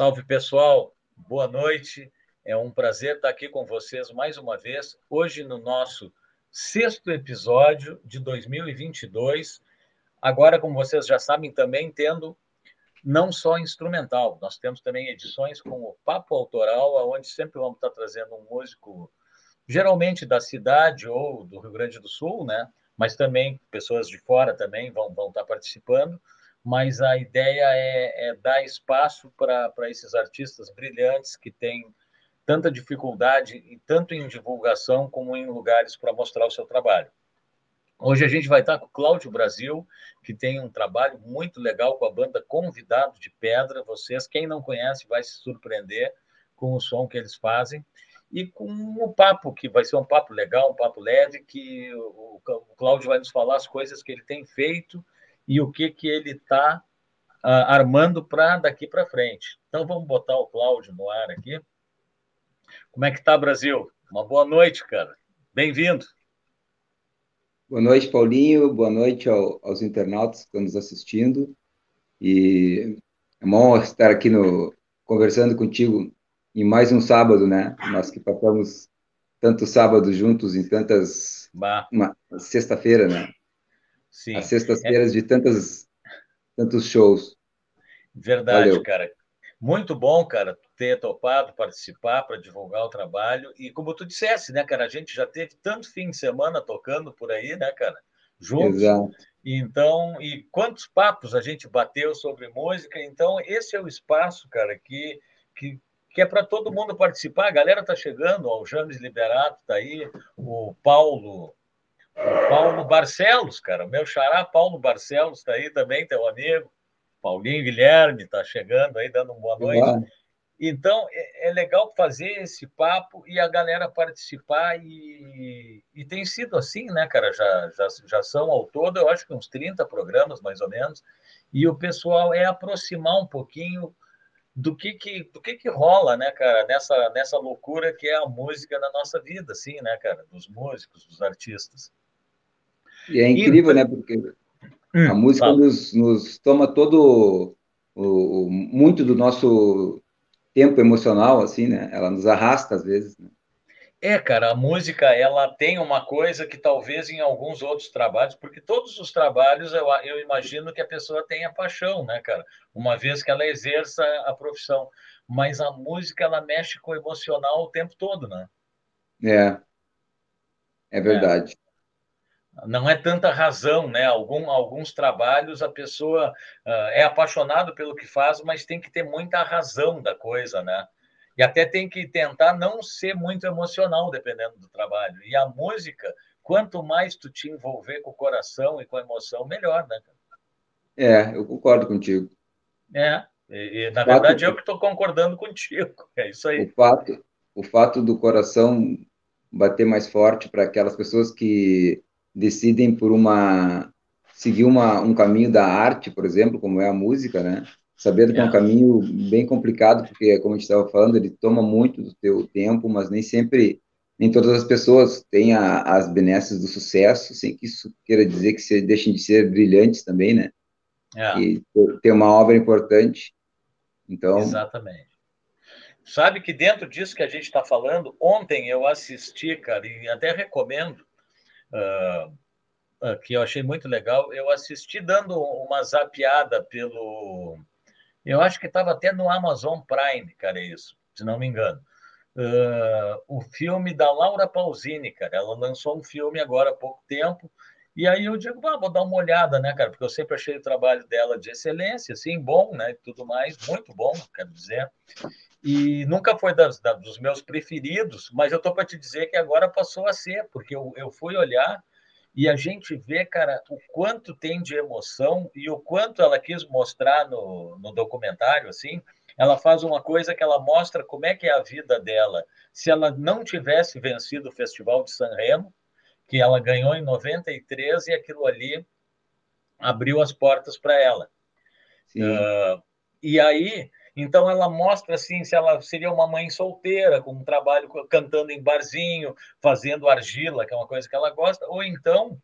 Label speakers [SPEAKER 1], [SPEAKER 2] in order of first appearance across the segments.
[SPEAKER 1] Salve pessoal, boa noite. É um prazer estar aqui com vocês mais uma vez, hoje no nosso sexto episódio de 2022. Agora, como vocês já sabem, também tendo não só instrumental, nós temos também edições com o Papo Autoral, onde sempre vamos estar trazendo um músico, geralmente da cidade ou do Rio Grande do Sul, né? mas também pessoas de fora também vão, vão estar participando mas a ideia é, é dar espaço para esses artistas brilhantes que têm tanta dificuldade, tanto em divulgação como em lugares para mostrar o seu trabalho. Hoje a gente vai estar com o Cláudio Brasil, que tem um trabalho muito legal com a banda Convidado de Pedra. Vocês, quem não conhece, vai se surpreender com o som que eles fazem e com o papo, que vai ser um papo legal, um papo leve, que o Cláudio vai nos falar as coisas que ele tem feito e o que, que ele está uh, ah, armando para daqui para frente. Então, vamos botar o Cláudio no ar aqui. Como é que está, Brasil? Uma boa noite, cara. Bem-vindo.
[SPEAKER 2] Boa noite, Paulinho. Boa noite ao, aos internautas que estão nos assistindo. E é honra estar aqui no, conversando contigo em mais um sábado, né? Nós que passamos tantos sábados juntos em tantas... Uma sexta-feira, né? Sim. As sextas-feiras é... de tantas, tantos shows.
[SPEAKER 1] Verdade, Valeu. cara. Muito bom, cara, ter topado participar para divulgar o trabalho. E como tu dissesse, né, cara, a gente já teve tanto fim de semana tocando por aí, né, cara? Juntos. Exato. Então, e quantos papos a gente bateu sobre música. Então, esse é o espaço, cara, que, que, que é para todo mundo participar. A galera tá chegando, ó, o James Liberato tá aí, o Paulo o Paulo Barcelos, cara, meu xará Paulo Barcelos está aí também, teu amigo. Paulinho Guilherme está chegando aí, dando uma boa noite. Então, é, é, legal fazer esse papo e a galera participar, e, e tem sido assim, né, cara? Já, já, já são ao todo, eu acho que uns 30 programas, mais ou menos, e o pessoal é aproximar um pouquinho do que que, do que, que rola, né, cara, nessa, nessa loucura que é a música na nossa vida, assim, né, cara? Dos músicos, dos artistas.
[SPEAKER 2] E é incrível, e... né? Porque hum, a música nos, nos, toma todo o, o, muito do nosso tempo emocional, assim, né? Ela nos arrasta às vezes. Né?
[SPEAKER 1] É, cara, a música ela tem uma coisa que talvez em alguns outros trabalhos, porque todos os trabalhos eu, eu imagino que a pessoa tenha paixão, né, cara? Uma vez que ela exerça a profissão. Mas a música ela mexe com o emocional o tempo todo, né?
[SPEAKER 2] É. É verdade. É
[SPEAKER 1] não é tanta razão, né? Algum, alguns trabalhos a pessoa uh, é apaixonado pelo que faz, mas tem que ter muita razão da coisa, né? E até tem que tentar não ser muito emocional, dependendo do trabalho. E a música, quanto mais tu te envolver com o coração e com a emoção, melhor, né?
[SPEAKER 2] É, eu concordo contigo.
[SPEAKER 1] É, e, e na verdade eu que estou concordando contigo. É isso aí.
[SPEAKER 2] O fato, o fato do coração bater mais forte para aquelas pessoas que decidem por uma seguir uma, um caminho da arte, por exemplo, como é a música, né? Sabendo que é um é. caminho bem complicado, porque, como a gente estava falando, ele toma muito do teu tempo, mas nem sempre, nem todas as pessoas têm a, as benesses do sucesso, sem que isso queira dizer que se, deixem de ser brilhantes também, né? É. E ter uma obra importante. Então...
[SPEAKER 1] Exatamente. Sabe que dentro disso que a gente está falando, ontem eu assisti, cara, e até recomendo, uh, que eu achei muito legal. Eu assisti dando uma zapiada pelo. Eu acho que estava até no Amazon Prime, cara, isso, se não me engano. Uh, o filme da Laura Pausini, cara. Ela lançou um filme agora há pouco tempo. E aí eu digo, ah, vou dar uma olhada, né, cara? Porque eu sempre achei o trabalho dela de excelência, assim, bom, né? Tudo mais, muito bom, quero dizer. E nunca foi das, dos meus preferidos, mas eu estou para te dizer que agora passou a ser, porque eu, eu fui olhar e a gente vê, cara, o quanto tem de emoção e o quanto ela quis mostrar no, no documentário, assim. Ela faz uma coisa que ela mostra como é que é a vida dela. Se ela não tivesse vencido o Festival de San Remo, que ela ganhou em 93 e aquilo ali abriu as portas para ela. Uh, e aí então ela mostra assim se ela seria uma mãe solteira com um trabalho cantando em barzinho, fazendo argila, que é uma coisa que ela gosta, ou então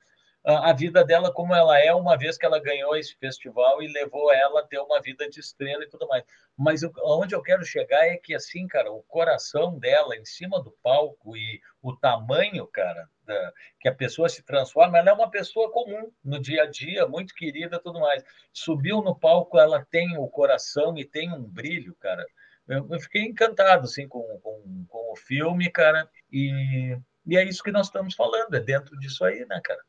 [SPEAKER 1] a vida dela como ela é, uma vez que ela ganhou esse festival e levou ela a ter uma vida de estrela e tudo mais. Mas onde eu quero chegar é que, assim, cara, o coração dela em cima do palco e o tamanho, cara, da, que a pessoa se transforma, ela é uma pessoa comum no dia a dia, muito querida tudo mais. Subiu no palco, ela tem o coração e tem um brilho, cara. Eu, eu fiquei encantado, assim, com, com, com o filme, cara, e, e é isso que nós estamos falando, é dentro disso aí, né, cara?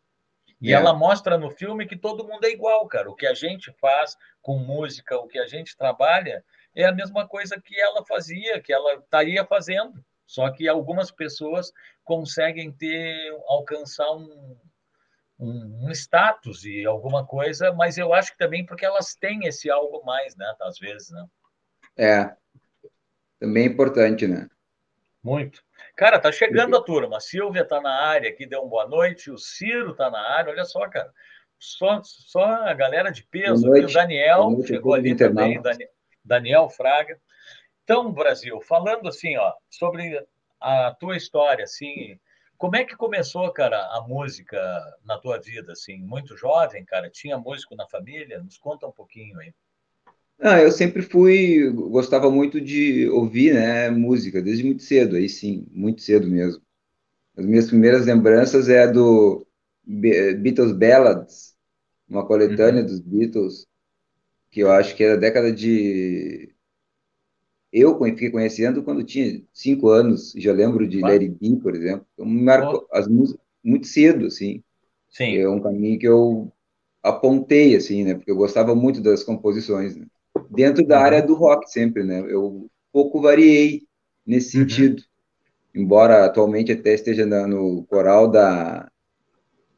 [SPEAKER 1] E é. ela mostra no filme que todo mundo é igual, cara. O que a gente faz com música, o que a gente trabalha, é a mesma coisa que ela fazia, que ela estaria fazendo. Só que algumas pessoas conseguem ter, alcançar um, um, um, status e alguma coisa, mas eu acho que também porque elas têm esse algo mais, né? Às vezes, né?
[SPEAKER 2] É, também é importante, né?
[SPEAKER 1] Muito. Cara, tá chegando a turma. A Silvia tá na área aqui, deu uma boa noite. O Ciro tá na área. Olha só, cara. Só, só a galera de peso. O Daniel chegou ali também. Daniel Fraga. Então, Brasil, falando assim, ó, sobre a tua história, assim, como é que começou, cara, a música na tua vida, assim? Muito jovem, cara? Tinha músico na família? Nos conta um pouquinho aí.
[SPEAKER 2] Ah, eu sempre fui, gostava muito de ouvir, né, música, desde muito cedo, aí sim, muito cedo mesmo. As minhas primeiras lembranças é do Beatles Ballads, uma coletânea uhum. dos Beatles, que eu acho que era da década de... Eu fiquei conhecendo quando tinha cinco anos, já lembro de Larry B, por exemplo. Então, me marcou as músicas muito cedo, assim. Sim. É um caminho que eu apontei, assim, né, porque eu gostava muito das composições, né dentro da área do rock sempre, né? Eu pouco variei nesse uhum. sentido. Embora atualmente até esteja no coral da,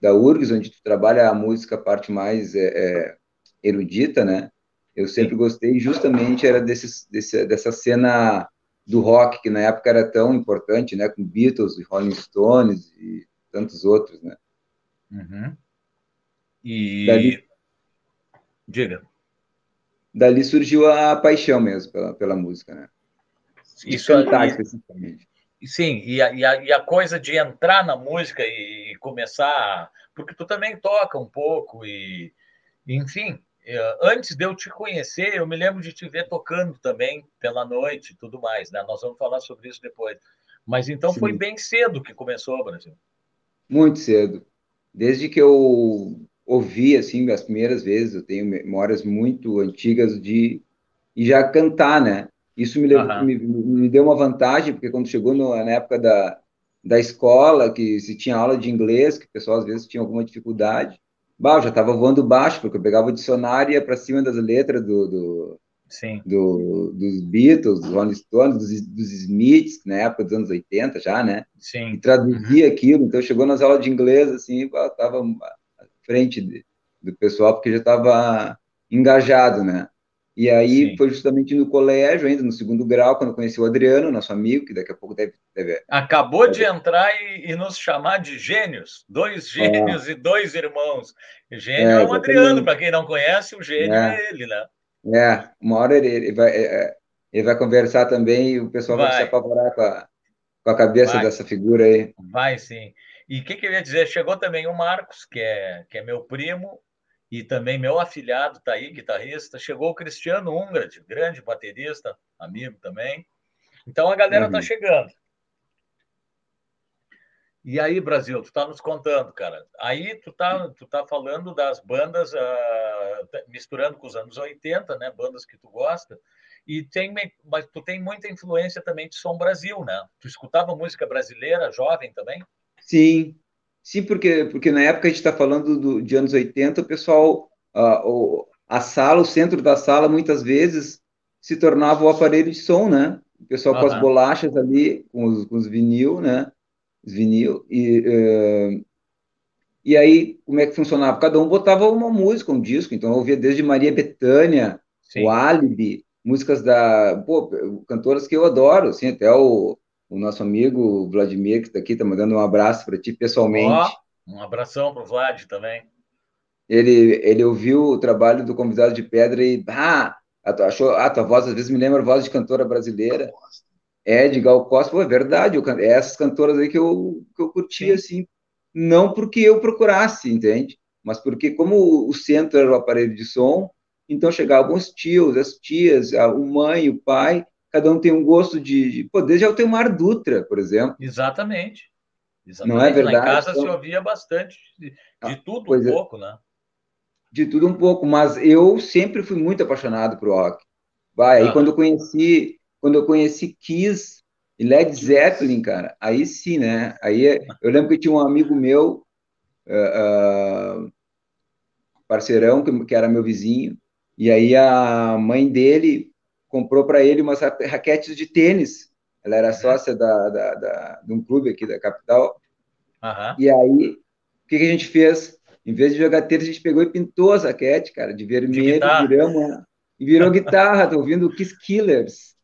[SPEAKER 2] da URGS, onde tu trabalha a música, a parte mais é, é, erudita, né? Eu sempre gostei justamente era desse, desse, dessa cena do rock, que na época era tão importante, né? Com Beatles e Rolling Stones e tantos outros, né?
[SPEAKER 1] Uhum. E... Dali... Diga
[SPEAKER 2] dali surgiu a paixão mesmo pela, pela música, né?
[SPEAKER 1] Isso cantar aí, especificamente. Sim, e a, e, a, e a, coisa de entrar na música e, e, começar. Porque tu também toca um pouco, e enfim, é, antes de eu te conhecer, eu me lembro de te ver tocando também pela noite e tudo mais, né? Nós vamos falar sobre isso depois. Mas então Sim. foi bem cedo que começou, Brasil.
[SPEAKER 2] Muito cedo. Desde que eu ouvi assim as primeiras vezes, eu tenho memórias muito antigas de e já cantar, né? Isso me, levou, me, me, deu uma vantagem, porque quando chegou no, na época da, da escola, que se tinha aula de inglês, que o pessoal às vezes tinha alguma dificuldade, bah, eu já estava voando baixo, porque eu pegava o dicionário e ia para cima das letras do, do, do, dos Beatles, dos Rolling Stones, dos, dos Smiths, na época dos anos 80 já, né?
[SPEAKER 1] Sim.
[SPEAKER 2] E traduzia uhum. aquilo, então chegou nas aulas de inglês, assim, estava frente de, do pessoal, porque já estava engajado, né? E aí Sim. foi justamente no colégio, ainda no segundo grau, quando eu conheci o Adriano, nosso amigo, que daqui a pouco deve. deve
[SPEAKER 1] Acabou deve... de entrar e, e, nos chamar de gênios, dois é. gênios é. e dois irmãos. Gênio é, é o Adriano, para quem não conhece, o gênio é, é ele, né?
[SPEAKER 2] É, uma hora ele, ele vai, é, ele vai conversar também e o pessoal vai, vai se apavorar com a, com a cabeça vai. dessa figura aí.
[SPEAKER 1] Vai sim. E o que, que eu ia dizer? Chegou também o Marcos, que é, que é meu primo, e também meu afilhado está aí, guitarrista. Chegou o Cristiano Ungrad, grande baterista, amigo também. Então a galera está uhum. chegando. E aí, Brasil, tu está nos contando, cara. Aí tu tá, tu tá falando das bandas, uh, misturando com os anos 80, né? Bandas que tu gosta. E tem, mas tu tem muita influência também de som Brasil, né? Tu escutava música brasileira, jovem também?
[SPEAKER 2] Sim, sim, porque, porque na época a gente está falando do, de anos 80, o pessoal, a, a sala, o centro da sala, muitas vezes se tornava o aparelho de som, né? O pessoal uhum. com as bolachas ali, com os, com os vinil, né? Os vinil, e, uh, e aí, como é que funcionava? Cada um botava uma música, um disco, então eu ouvia desde Maria Bethânia, o Alibi, músicas da, pô, cantoras que eu adoro, assim, até o o nosso amigo Vladimir, que está aqui, está mandando um abraço para ti pessoalmente.
[SPEAKER 1] Oh, um abração para o Vlad também.
[SPEAKER 2] Ele, ele ouviu o trabalho do Convidado de Pedra e, ah, achou, ah, tua voz às vezes me lembra a voz de cantora brasileira. É, de Gal Costa, pô, é verdade, eu, é essas cantoras aí que eu, que eu curti, assim, não porque eu procurasse, entende? Mas porque, como o centro era o aparelho de som, então chegavam os tios, as tias, a, o mãe, o pai, cada um tem um gosto de, de pô, desde Altemar Dutra, por exemplo.
[SPEAKER 1] Exatamente. Exatamente. Não é verdade? Lá em casa então... se ouvia bastante de, de ah, tudo um é. pouco, né?
[SPEAKER 2] De tudo um pouco, mas eu sempre fui muito apaixonado por rock. Vai, aí quando eu conheci, quando eu conheci Kiss e Led Zeppelin, cara, aí sim, né? Aí eu lembro que tinha um amigo meu, uh, uh, parceirão, que, que era meu vizinho, e aí a mãe dele comprou para ele umas raquetes de tênis. Ela era uhum. sócia da, da, da, de um clube aqui da capital. Uhum. E aí, o que, que, a gente fez? Em vez de jogar tênis, a gente pegou e pintou as raquetes, cara, de vermelho, de viramos, e virou guitarra. Tô ouvindo Kiss Killers.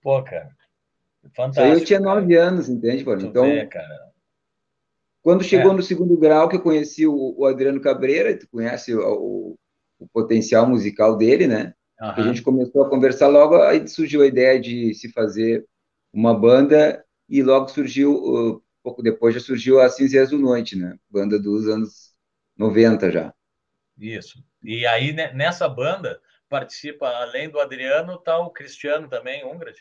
[SPEAKER 1] Pô, cara.
[SPEAKER 2] Fantástico. Isso aí eu tinha nove anos, entende, pô? Então, ver, quando chegou é. no segundo grau, que eu conheci o, o Adriano Cabreira, tu conhece o, o, o potencial musical dele, né? Uhum. A gente começou a conversar logo, aí surgiu a ideia de se fazer uma banda e logo surgiu, pouco depois já surgiu a Cinzas do Noite, né? Banda dos anos 90 já.
[SPEAKER 1] Isso. E aí né, nessa banda participa, além do Adriano, tá o Cristiano também, Ungrad?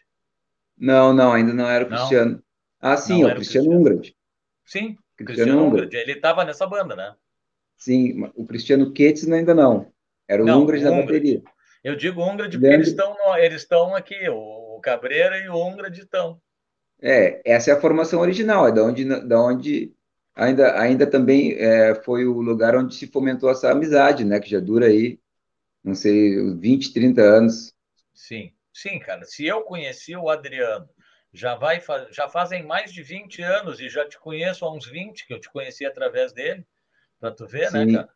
[SPEAKER 2] Não, não, ainda não era o Cristiano. Ah, sim, não o Cristiano, Cristiano Ungrad.
[SPEAKER 1] Sim, Cristiano, Cristiano Ele estava nessa banda, né?
[SPEAKER 2] Sim, o Cristiano Ketz ainda não. Era o não, Ungrad da bateria.
[SPEAKER 1] Eu digo Ungrad porque eles estão eles estão aqui, o Cabreira e o Ungrad estão.
[SPEAKER 2] É, essa é a formação original, é da onde, da onde ainda, ainda também é, foi o lugar onde se fomentou essa amizade, né? Que já dura aí, não sei, 20, 30 anos.
[SPEAKER 1] Sim, sim, cara. Se eu conheci o Adriano, já, vai, já fazem mais de 20 anos e já te conheço há uns 20, que eu te conheci através dele, para tu ver, né, sim. né, cara?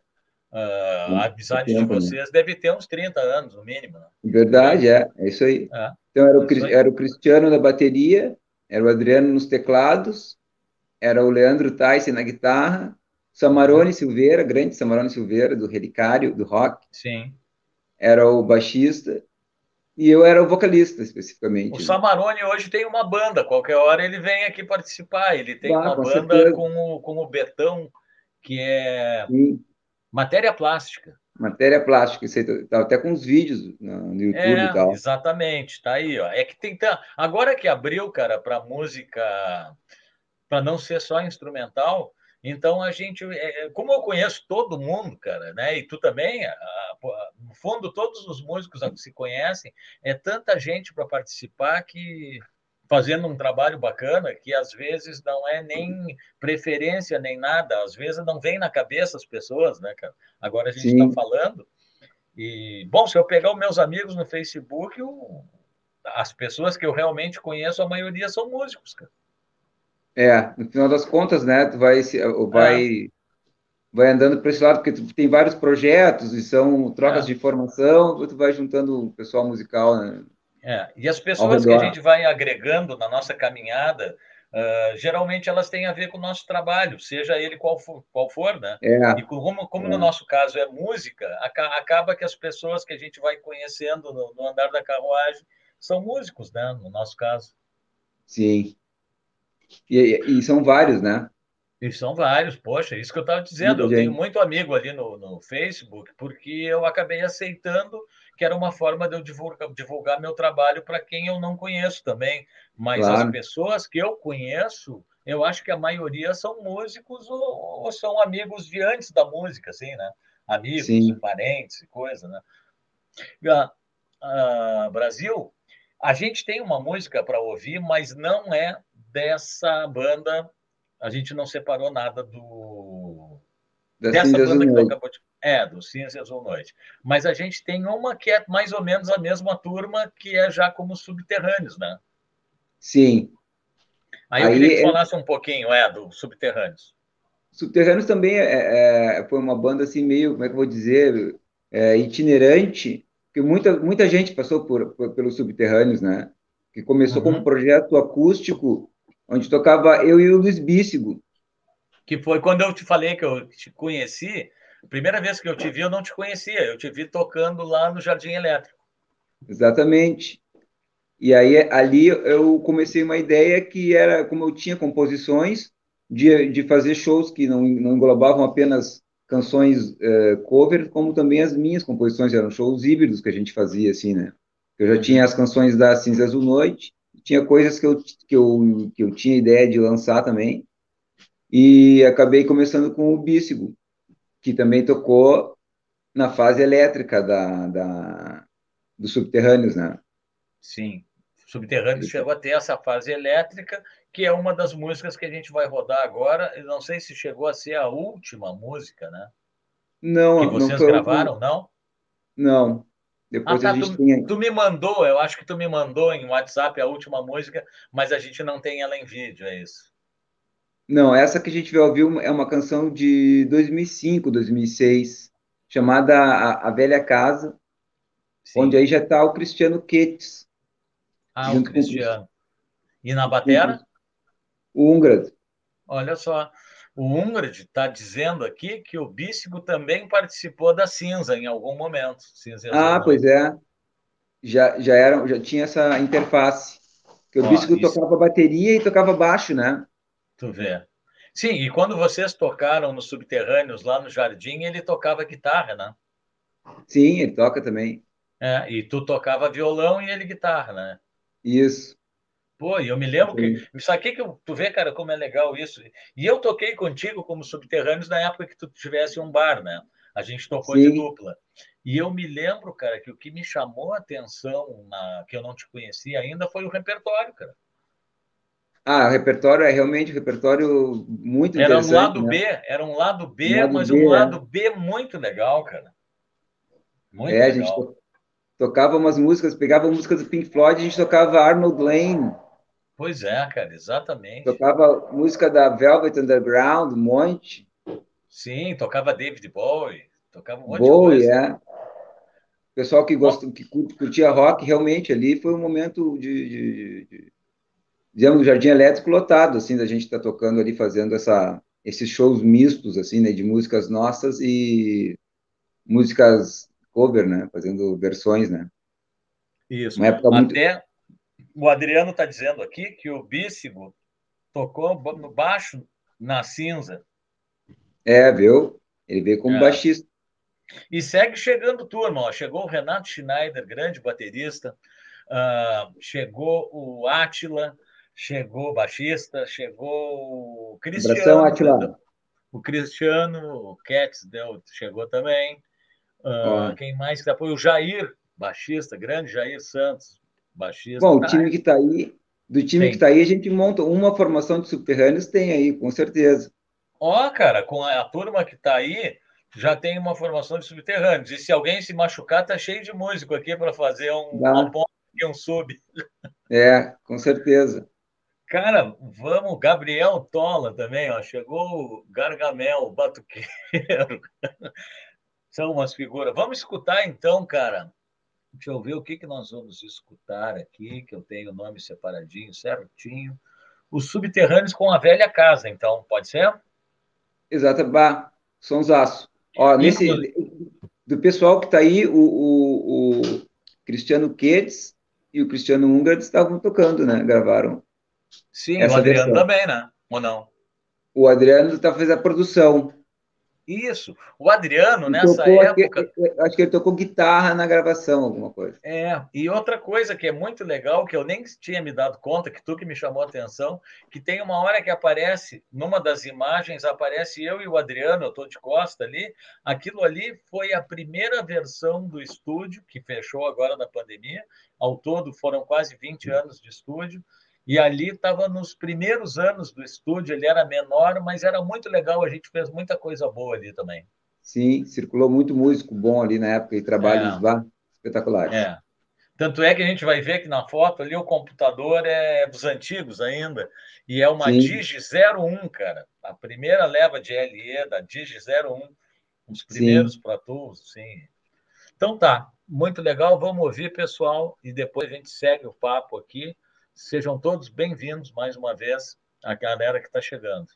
[SPEAKER 1] Uh, a amizade tempo, de né? vocês né? deve ter uns 30 anos, no mínimo. Né?
[SPEAKER 2] Verdade, é, é isso aí. É, então, era o, é era o Cristiano na bateria, era o Adriano nos teclados, era o Leandro Tyson na guitarra, Samarone. Silveira, grande Samarone Silveira, do Relicário, do rock.
[SPEAKER 1] Sim.
[SPEAKER 2] Era o baixista, e eu era o vocalista, especificamente. O
[SPEAKER 1] Samarone hoje tem uma banda, qualquer hora ele vem aqui participar. Ele tem ah, uma banda com o, com o Betão, que é Sim. Matéria plástica.
[SPEAKER 2] Matéria plástica, isso aí, tá até com os vídeos no YouTube é, e tal.
[SPEAKER 1] Exatamente, tá aí, ó. É que tem agora que abriu, cara, para música, para não ser só instrumental, então a gente, é, é, como eu conheço todo mundo, cara, né? E tu também, no fundo todos os músicos que se conhecem, é tanta gente para participar que fazendo um trabalho bacana que às vezes não é nem preferência nem nada, às vezes não vem na cabeça as pessoas, né, cara? Agora a gente está falando. E, bom, se eu pegar os meus amigos no Facebook, eu, as pessoas que eu realmente conheço, a maioria são músicos, cara.
[SPEAKER 2] É, no final das contas, né, tu vai, vai, é. vai andando para esse lado, porque tu tem vários projetos e são trocas é. de formação, tu vai juntando o pessoal musical, né?
[SPEAKER 1] É, e as pessoas que a gente vai agregando na nossa caminhada, uh, geralmente elas têm a ver com o nosso trabalho, seja ele qual for, qual for né? É, e como, como é. no nosso caso é música, acaba que as pessoas que a gente vai conhecendo no, no andar da carruagem são músicos, né? No nosso caso.
[SPEAKER 2] Sim. E, e são vários, né?
[SPEAKER 1] E são vários, poxa, isso que eu estava dizendo. eu tenho muito amigo ali no, no Facebook, porque eu acabei aceitando que era uma forma de eu divulgar, divulgar meu trabalho para quem eu não conheço também. Mas claro. as pessoas que eu conheço, eu acho que a maioria são músicos ou, ou são amigos de antes da música, assim, né? Amigos, Sim. parentes e coisa, né? Brasil, a gente tem uma música para ouvir, mas não é dessa banda. A gente não separou nada do dessa banda que tu acabou de é, do Ciência Azul Noite. Mas a gente tem uma que é mais ou menos a mesma turma, que é já como Subterrâneos, né?
[SPEAKER 2] Sim.
[SPEAKER 1] Aí eu Aí, queria que é... falasse um pouquinho, é, do Subterrâneos.
[SPEAKER 2] Subterrâneos também é, é, foi uma banda assim meio, como é que eu vou dizer, é, itinerante, que muita, muita gente passou por, por pelos Subterrâneos, né? Que começou uhum. como um projeto acústico, onde tocava eu e o Luiz Bícigo.
[SPEAKER 1] Que foi quando eu te falei que eu te conheci, Primeira vez que eu te vi, eu não te conhecia. Eu te vi tocando lá no Jardim Elétrico.
[SPEAKER 2] Exatamente. E aí ali eu comecei uma ideia que era como eu tinha composições, de, de fazer shows que não, não englobavam apenas canções uh, cover, como também as minhas composições, eram shows híbridos que a gente fazia, assim, né? Eu já tinha as canções da Cinza Azul Noite, tinha coisas que eu, que, eu, que eu tinha ideia de lançar também, e acabei começando com o Bícigo, que também tocou na fase elétrica da, da, dos subterrâneos, né?
[SPEAKER 1] Sim, Subterrâneos chegou a ter essa fase elétrica, que é uma das músicas que a gente vai rodar agora. Eu não sei se chegou a ser a última música, né?
[SPEAKER 2] Não,
[SPEAKER 1] que vocês
[SPEAKER 2] não
[SPEAKER 1] gravaram, não?
[SPEAKER 2] Não. Depois ah, tá, a gente
[SPEAKER 1] tu,
[SPEAKER 2] tem...
[SPEAKER 1] tu me mandou, eu acho que tu me mandou em WhatsApp a última música, mas a gente não tem ela em vídeo, é isso?
[SPEAKER 2] Não, essa que a gente vai ouvir é uma canção de 2005, 2006, chamada A, a Velha Casa, Sim. onde aí já está o Cristiano Quetes,
[SPEAKER 1] ah, o Cristiano. E na batera?
[SPEAKER 2] O Ungrad.
[SPEAKER 1] Olha só. O Ungrad está dizendo aqui que o Bícigo também participou da cinza em algum momento. Cinza
[SPEAKER 2] ah, pois é. Já, já, era, já tinha essa interface. Que o Ó, isso... tocava bateria e tocava baixo, né?
[SPEAKER 1] Tu vê. Sim, e quando vocês tocaram nos subterrâneos lá no jardim, ele tocava guitarra, né?
[SPEAKER 2] Sim, ele toca também.
[SPEAKER 1] É, e tu tocava violão e ele guitarra, né?
[SPEAKER 2] Isso.
[SPEAKER 1] Pô, e eu me lembro que. Isso aqui que eu, tu vê, cara, como é legal isso. E eu toquei contigo como subterrâneos na época que tu tivesse um bar, né? A gente tocou Sim. de dupla. E eu me lembro, cara, que o que me chamou a atenção, na, que eu não te conhecia ainda, foi o repertório, cara.
[SPEAKER 2] Ah, o repertório é realmente um repertório muito
[SPEAKER 1] era
[SPEAKER 2] interessante.
[SPEAKER 1] Um lado né? B, era um lado B, um lado mas B, um lado é. B muito legal, cara.
[SPEAKER 2] Muito é, legal. a gente tocava umas músicas, pegava músicas do Pink Floyd, a gente tocava Arnold Lane.
[SPEAKER 1] Pois é, cara, exatamente.
[SPEAKER 2] Tocava música da Velvet Underground, um monte.
[SPEAKER 1] Sim, tocava David Bowie, tocava um monte
[SPEAKER 2] Bowie, de coisa. é. O pessoal que, gosta, que curtia rock, realmente, ali foi um momento de, de, de digamos, jardim elétrico lotado, assim, da gente estar tá tocando ali, fazendo essa, esses shows mistos, assim, né, de músicas nossas e músicas cover, né? Fazendo versões, né?
[SPEAKER 1] Isso. Época muito... Até o Adriano está dizendo aqui que o Bícigo tocou no baixo na cinza.
[SPEAKER 2] É, viu? Ele veio como é. baixista.
[SPEAKER 1] E segue chegando turma. Ó. Chegou o Renato Schneider, grande baterista. Uh, chegou o Átila, chegou o baixista, chegou o Cristiano. Abração, O Cristiano, o Cats deu, chegou também. Uh, quem mais que apoia? O Jair, baixista, grande Jair Santos, baixista.
[SPEAKER 2] Bom, o time que está aí, do time que está aí, a gente monta uma formação de subterrâneos, tem aí, com certeza.
[SPEAKER 1] Ó, cara, com a, a turma que está aí, já tem uma formação de subterrâneos. E se alguém se machucar, tá cheio de músico aqui para fazer um, uma ponta e um sub.
[SPEAKER 2] É, com certeza.
[SPEAKER 1] Cara, vamos, Gabriel Tola também, ó, chegou o Gargamel, o batuqueiro. são umas figuras. Vamos escutar então, cara. Deixa eu ver o que, que nós vamos escutar aqui, que eu tenho o nome separadinho, certinho. Os subterrâneos com a velha casa, então, pode ser?
[SPEAKER 2] Exato, bah, sonsaço. Ó, nesse, do pessoal que está aí, o, o, o, Cristiano Quedes e o Cristiano Ungard estavam tocando, né? Gravaram.
[SPEAKER 1] Sim, o Adriano versão. também, né? Ou não?
[SPEAKER 2] O Adriano tá fazendo a produção.
[SPEAKER 1] Isso. O Adriano, ele nessa época.
[SPEAKER 2] acho que ele tocou guitarra na gravação, alguma coisa.
[SPEAKER 1] É, e outra coisa que é muito legal, que eu nem tinha me dado conta, que tu que me chamou a atenção, que tem uma hora que aparece, numa das imagens, aparece eu e o Adriano, eu estou de costa ali. Aquilo ali foi a primeira versão do estúdio, que fechou agora na pandemia. Ao todo foram quase 20 anos de estúdio. E ali estava nos primeiros anos do estúdio, ele era menor, mas era muito legal, a gente fez muita coisa boa ali também.
[SPEAKER 2] Sim, circulou muito músico bom ali na época e trabalhos é. lá espetaculares.
[SPEAKER 1] É. Tanto é que a gente vai ver que na foto ali o computador é dos antigos ainda, e é uma Sim. Digi 01, cara. A primeira leva de LE da Digi 01, os primeiros sim. Pro Tools, sim. Então tá, muito legal, vamos ouvir, pessoal, e depois a gente segue o papo aqui. Sejam todos bem-vindos mais uma vez, a galera que está chegando.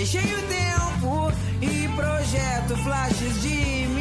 [SPEAKER 3] Deixei o tempo e projeto flashes de minha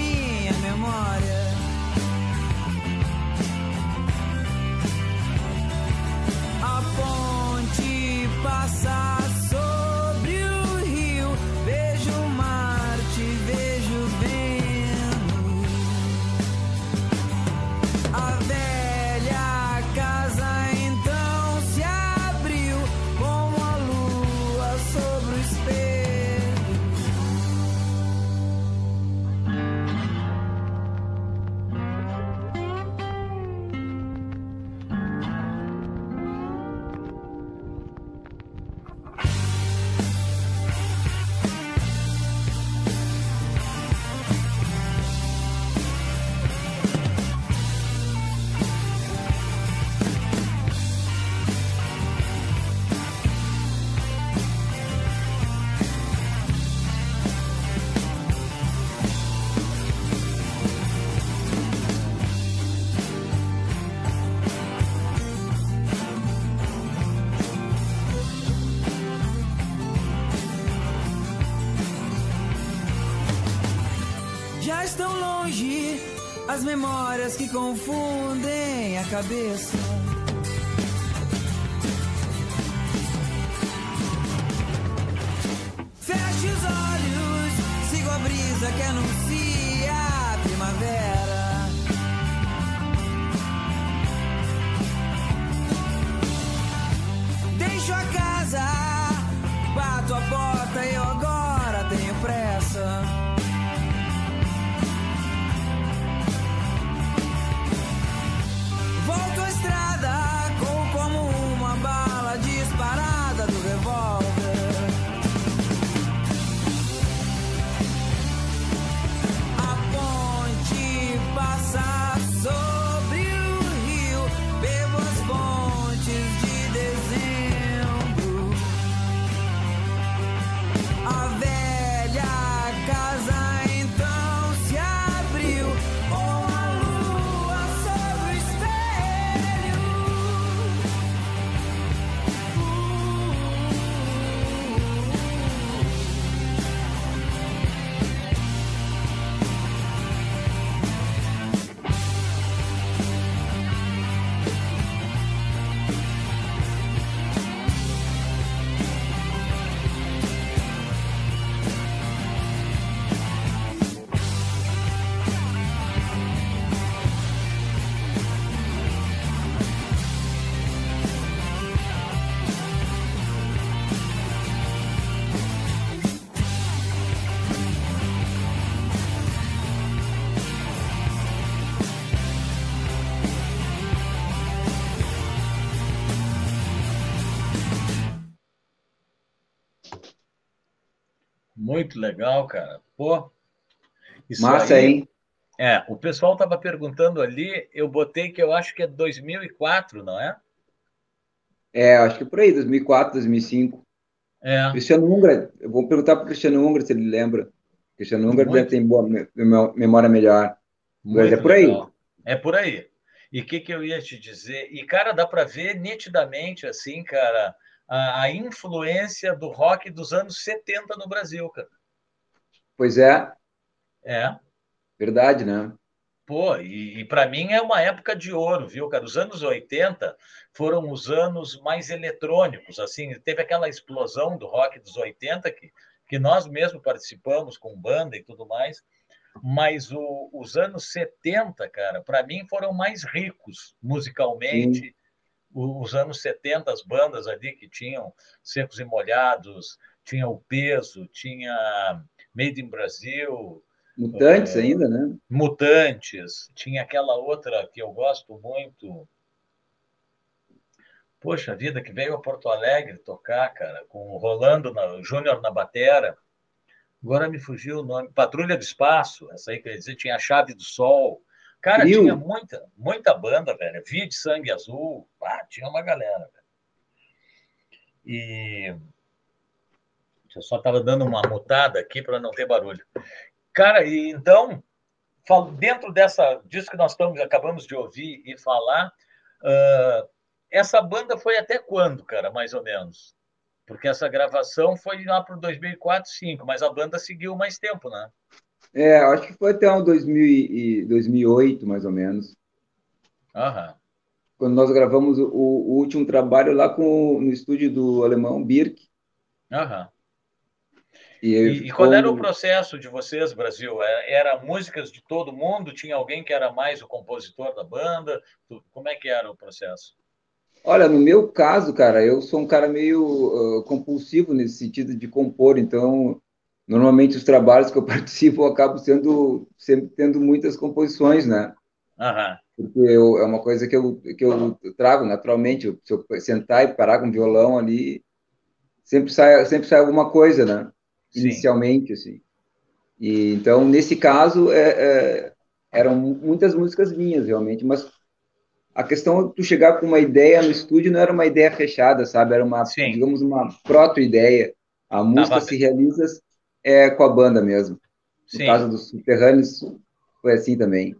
[SPEAKER 3] as memórias que confundem a cabeça.
[SPEAKER 1] Muito legal, cara. Pô. Isso
[SPEAKER 2] Massa,
[SPEAKER 1] aí-
[SPEAKER 2] hein?
[SPEAKER 1] É, o pessoal estava perguntando ali, eu botei que eu acho que é 2004, não é?
[SPEAKER 2] É, acho que por aí, 2004, 2005.
[SPEAKER 1] É.
[SPEAKER 2] Cristiano Ungra, eu vou perguntar para o Cristiano Ungra se ele lembra. Cristiano Ungra deve ter boa me- me- memória melhor. Mas é por aí.
[SPEAKER 1] legal. É por aí. E o que, que eu ia te dizer? E, cara, dá para ver nitidamente, assim, cara, a, a influência do rock dos anos 70 no Brasil, cara.
[SPEAKER 2] Pois é,
[SPEAKER 1] É.
[SPEAKER 2] verdade, né?
[SPEAKER 1] Pô, e, e para mim é uma época de ouro, viu, cara? Os anos 80 foram os anos mais eletrônicos, assim, teve aquela explosão do rock dos 80 que, que nós mesmos participamos com banda e tudo mais, mas o- os anos 70, cara, para mim foram mais ricos musicalmente. O- Os anos 70, as bandas ali que tinham Secos e Molhados, tinha o Peso, tinha Made in Brasil,
[SPEAKER 2] Mutantes
[SPEAKER 1] É.
[SPEAKER 2] ainda, né?
[SPEAKER 1] Mutantes, tinha aquela outra que eu gosto muito. Poxa vida, que veio a Porto Alegre tocar, cara, com o Rolando na, Júnior na batera. Agora me fugiu o nome. Patrulha do Espaço, essa aí quer dizer, tinha a Chave do Sol. Cara, tinha muita, muita banda, velho. Via de Sangue Azul. Ah, tinha uma galera, velho. E. Eu só estava dando uma mutada aqui para não ter barulho. Cara, e então, dentro dessa, disso que nós estamos, acabamos de ouvir e falar, uh, essa banda foi até quando, cara, mais ou menos? Porque essa gravação foi lá para 2004, 2005, mas a banda seguiu mais tempo, né?
[SPEAKER 2] É, acho que foi até um 2000 e, 2008, mais ou menos.
[SPEAKER 1] Aham.
[SPEAKER 2] Quando nós gravamos o, o último trabalho lá com, no estúdio do alemão Birk.
[SPEAKER 1] Aham. E, e, e, qual era o processo de vocês, Brasil? É, era músicas de todo mundo? Tinha alguém que era mais o compositor da banda? Como é que era o processo?
[SPEAKER 2] Olha, no meu caso, cara, eu sou um cara meio uh, compulsivo nesse sentido de compor, então normalmente os trabalhos que eu participo eu acabo sendo sempre tendo muitas composições, né?
[SPEAKER 1] Uhum.
[SPEAKER 2] Porque eu, é uma coisa que eu, que eu trago naturalmente. Eu, se eu sentar e parar com o violão ali, sempre sai, sempre sai alguma coisa, né? Sim. Inicialmente, assim. E, então, nesse caso, é, é, eram muitas músicas minhas, realmente, mas a questão de tu chegar com uma ideia no estúdio não era uma ideia fechada, sabe? Era uma, Sim. digamos, uma proto-ideia. A música se realiza é com a banda mesmo. No Sim. caso dos Subterrâneos, foi assim também.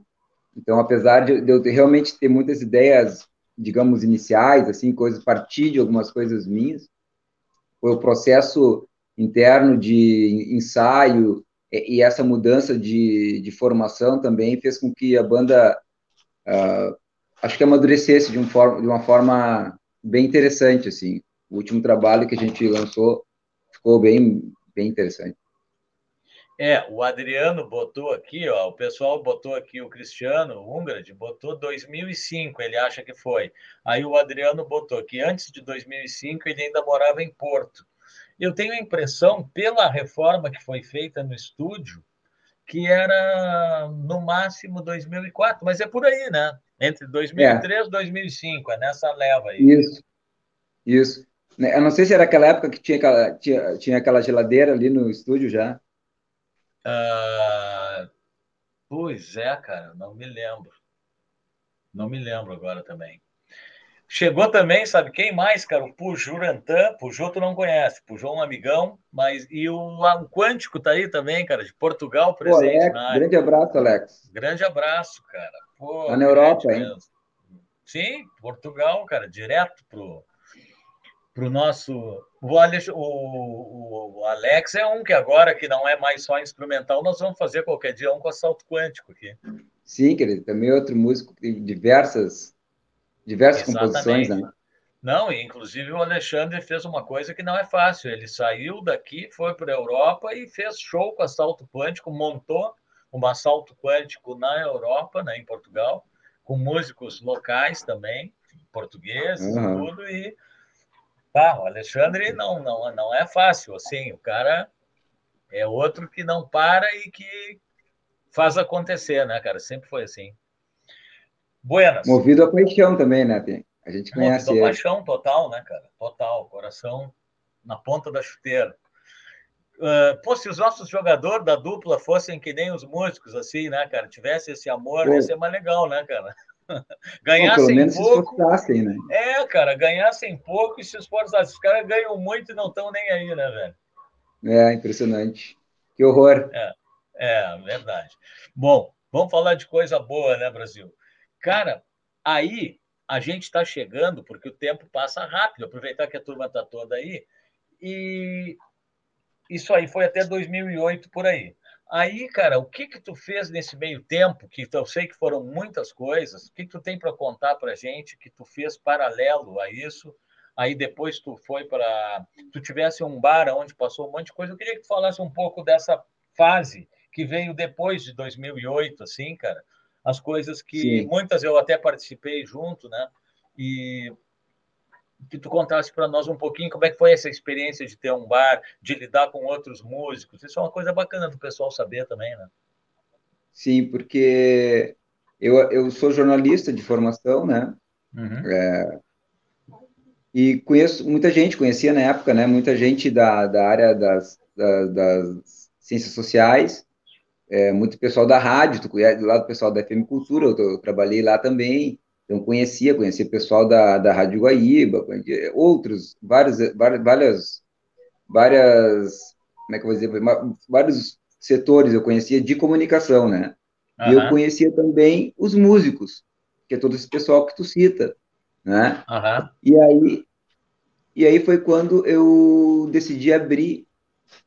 [SPEAKER 2] Então, apesar de, eu realmente ter muitas ideias, digamos, iniciais, assim, coisas, partir de algumas coisas minhas, foi o processo interno de ensaio e, essa mudança de, de formação também fez com que a banda, uh, acho que amadurecesse de, um forma, de uma forma bem interessante, assim. O último trabalho que a gente lançou ficou bem, bem interessante.
[SPEAKER 1] É, o Adriano botou aqui, ó, o pessoal botou aqui, o Cristiano Ungrad botou 2005, ele acha que foi. Aí o Adriano botou que antes de 2005 ele ainda morava em Porto. Eu tenho a impressão, pela reforma que foi feita no estúdio, que era no máximo 2004, mas é por aí, né? Entre 2003 e 2005, é nessa leva aí.
[SPEAKER 2] Isso, isso. Eu não sei se era aquela época que tinha aquela, tinha, tinha aquela geladeira ali no estúdio já.
[SPEAKER 1] Uh, pois é, cara, não me lembro. Não me lembro agora também. Chegou também, sabe quem mais, cara? O Pujurantan. Pujô tu não conhece. Pujô é um amigão, mas e o, o Quântico tá aí também, cara, de Portugal, presente
[SPEAKER 2] Pô, Alex, Grande abraço, Alex.
[SPEAKER 1] Grande abraço, cara.
[SPEAKER 2] Pô, tá na Europa, hein?
[SPEAKER 1] Sim, Portugal, cara, direto pro para o nosso. O, Alex, é um que agora, que não é mais só instrumental, nós vamos fazer qualquer dia um com assalto quântico aqui.
[SPEAKER 2] Sim, querido, também é outro músico que tem diversas, diversas composições, né?
[SPEAKER 1] Não, e inclusive o Alexandre fez uma coisa que não é fácil. Ele saiu daqui, foi para a Europa e fez show com assalto quântico, montou um assalto quântico na Europa, né, em Portugal, com músicos locais também, portugueses uhum. tudo, e Tá, o Alexandre não, não, não é fácil, assim, o cara é outro que não para e que faz acontecer, né, cara? Sempre foi assim.
[SPEAKER 2] Buenas. Movido a paixão também, né? A gente conhece Movido
[SPEAKER 1] a paixão total, né, cara? Total, coração na ponta da chuteira. Uh, pô, se os nossos jogadores da dupla fossem que nem os músicos, assim, né, cara? Tivesse esse amor, pô. ia ser mais legal, né, cara? ganhassem Pô, pouco. né? É, cara, ganhassem pouco e se esforçassem. Os caras ganham muito e não estão nem aí, né, velho?
[SPEAKER 2] É, impressionante. Que horror.
[SPEAKER 1] É, é, verdade. Bom, vamos falar de coisa boa, né, Brasil? Cara, aí a gente está chegando, porque o tempo passa rápido, aproveitar que a turma está toda aí, e isso aí foi até 2008 por aí. Aí, cara, o que que tu fez nesse meio tempo, que eu sei que foram muitas coisas, o que que tu tem para contar para gente que tu fez paralelo a isso? Aí depois tu foi para, tu tivesse um bar onde passou um monte de coisa. Eu queria que tu falasse um pouco dessa fase que veio depois de 2008, assim, cara. As coisas que Sim. muitas eu até participei junto, né? E que tu contasse para nós um pouquinho como é que foi essa experiência de ter um bar, de lidar com outros músicos. Isso é uma coisa bacana do pessoal saber também, né?
[SPEAKER 2] Sim, porque eu, eu sou jornalista de formação, né? Uhum. É, E conheço muita gente, conhecia na época, né? Muita gente da, da área das, das, das ciências sociais, é, muito pessoal da rádio, tu conhece lá do pessoal da FM Cultura, eu, eu, trabalhei lá também, então conhecia, conhecia pessoal da, da Rádio Guaíba, outros, vários, várias, várias, como é que eu vou dizer, vários setores eu conhecia de comunicação, né? Uhum. E eu conhecia também os músicos, que é todo esse pessoal que tu cita, né? Uhum. E aí e aí foi quando eu decidi abrir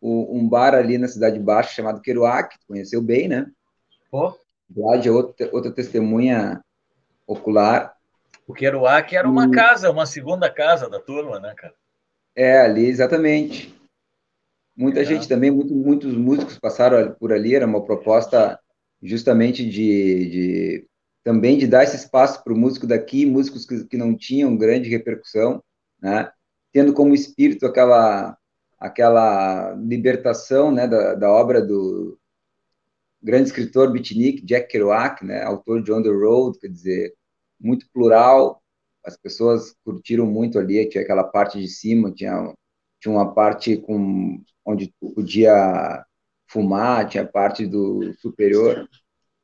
[SPEAKER 2] um bar ali na Cidade Baixa chamado Kerouac, conheceu bem, né?
[SPEAKER 1] Oh.
[SPEAKER 2] Vlad é outra, outra testemunha ocular.
[SPEAKER 1] O Kerouac era uma e... casa, uma segunda casa da turma, né, cara?
[SPEAKER 2] É, ali, exatamente. Muita é. gente também, muito, muitos músicos passaram por ali, era uma proposta justamente de, de também de dar esse espaço para o músico daqui, músicos que, que não tinham grande repercussão, né? tendo como espírito aquela aquela libertação né, da, da obra do grande escritor beatnik Jack Kerouac, né, autor de On the Road, quer dizer, muito plural, as pessoas curtiram muito ali, tinha aquela parte de cima, tinha, tinha uma parte com onde tu podia fumar, tinha parte do superior,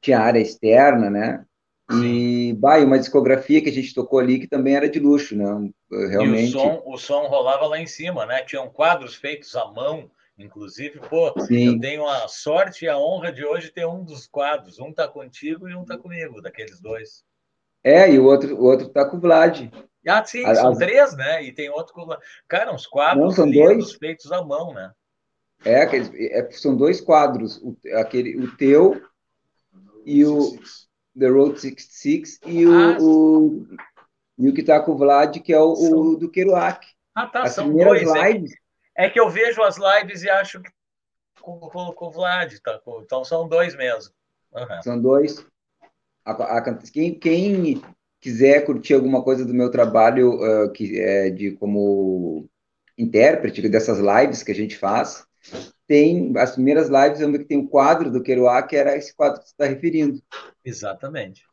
[SPEAKER 2] tinha área externa, né? E, bah, uma discografia que a gente tocou ali que também era de luxo, né? Realmente.
[SPEAKER 1] E o som, o som rolava lá em cima, né? Tinham quadros feitos à mão, inclusive. Pô, Sim. eu tenho a sorte e a honra de hoje ter um dos quadros. Um tá contigo e um tá comigo, daqueles dois.
[SPEAKER 2] É, e o outro, o outro tá com o Vlad.
[SPEAKER 1] Ah, sim, são três, né? E tem outro com. Cara, uns quadros Não,
[SPEAKER 2] são dois.
[SPEAKER 1] feitos à mão, né?
[SPEAKER 2] É, aqueles, é, são dois quadros, o, aquele, o teu e o The Road 66 e o, ah, o, e o que está com o Vlad, que é o, o do Kerouac.
[SPEAKER 1] Ah, tá, As são dois. Lives... É, é, que eu vejo as lives e acho que com, com, com o Vlad, tá? então são dois mesmo.
[SPEAKER 2] Uhum. São dois. A, a, quem, quem quiser curtir alguma coisa do meu trabalho uh, que é de como intérprete dessas lives que a gente faz, tem as primeiras lives, eu que tem um quadro do Kerouac, que era esse quadro que você está referindo.
[SPEAKER 1] Exatamente.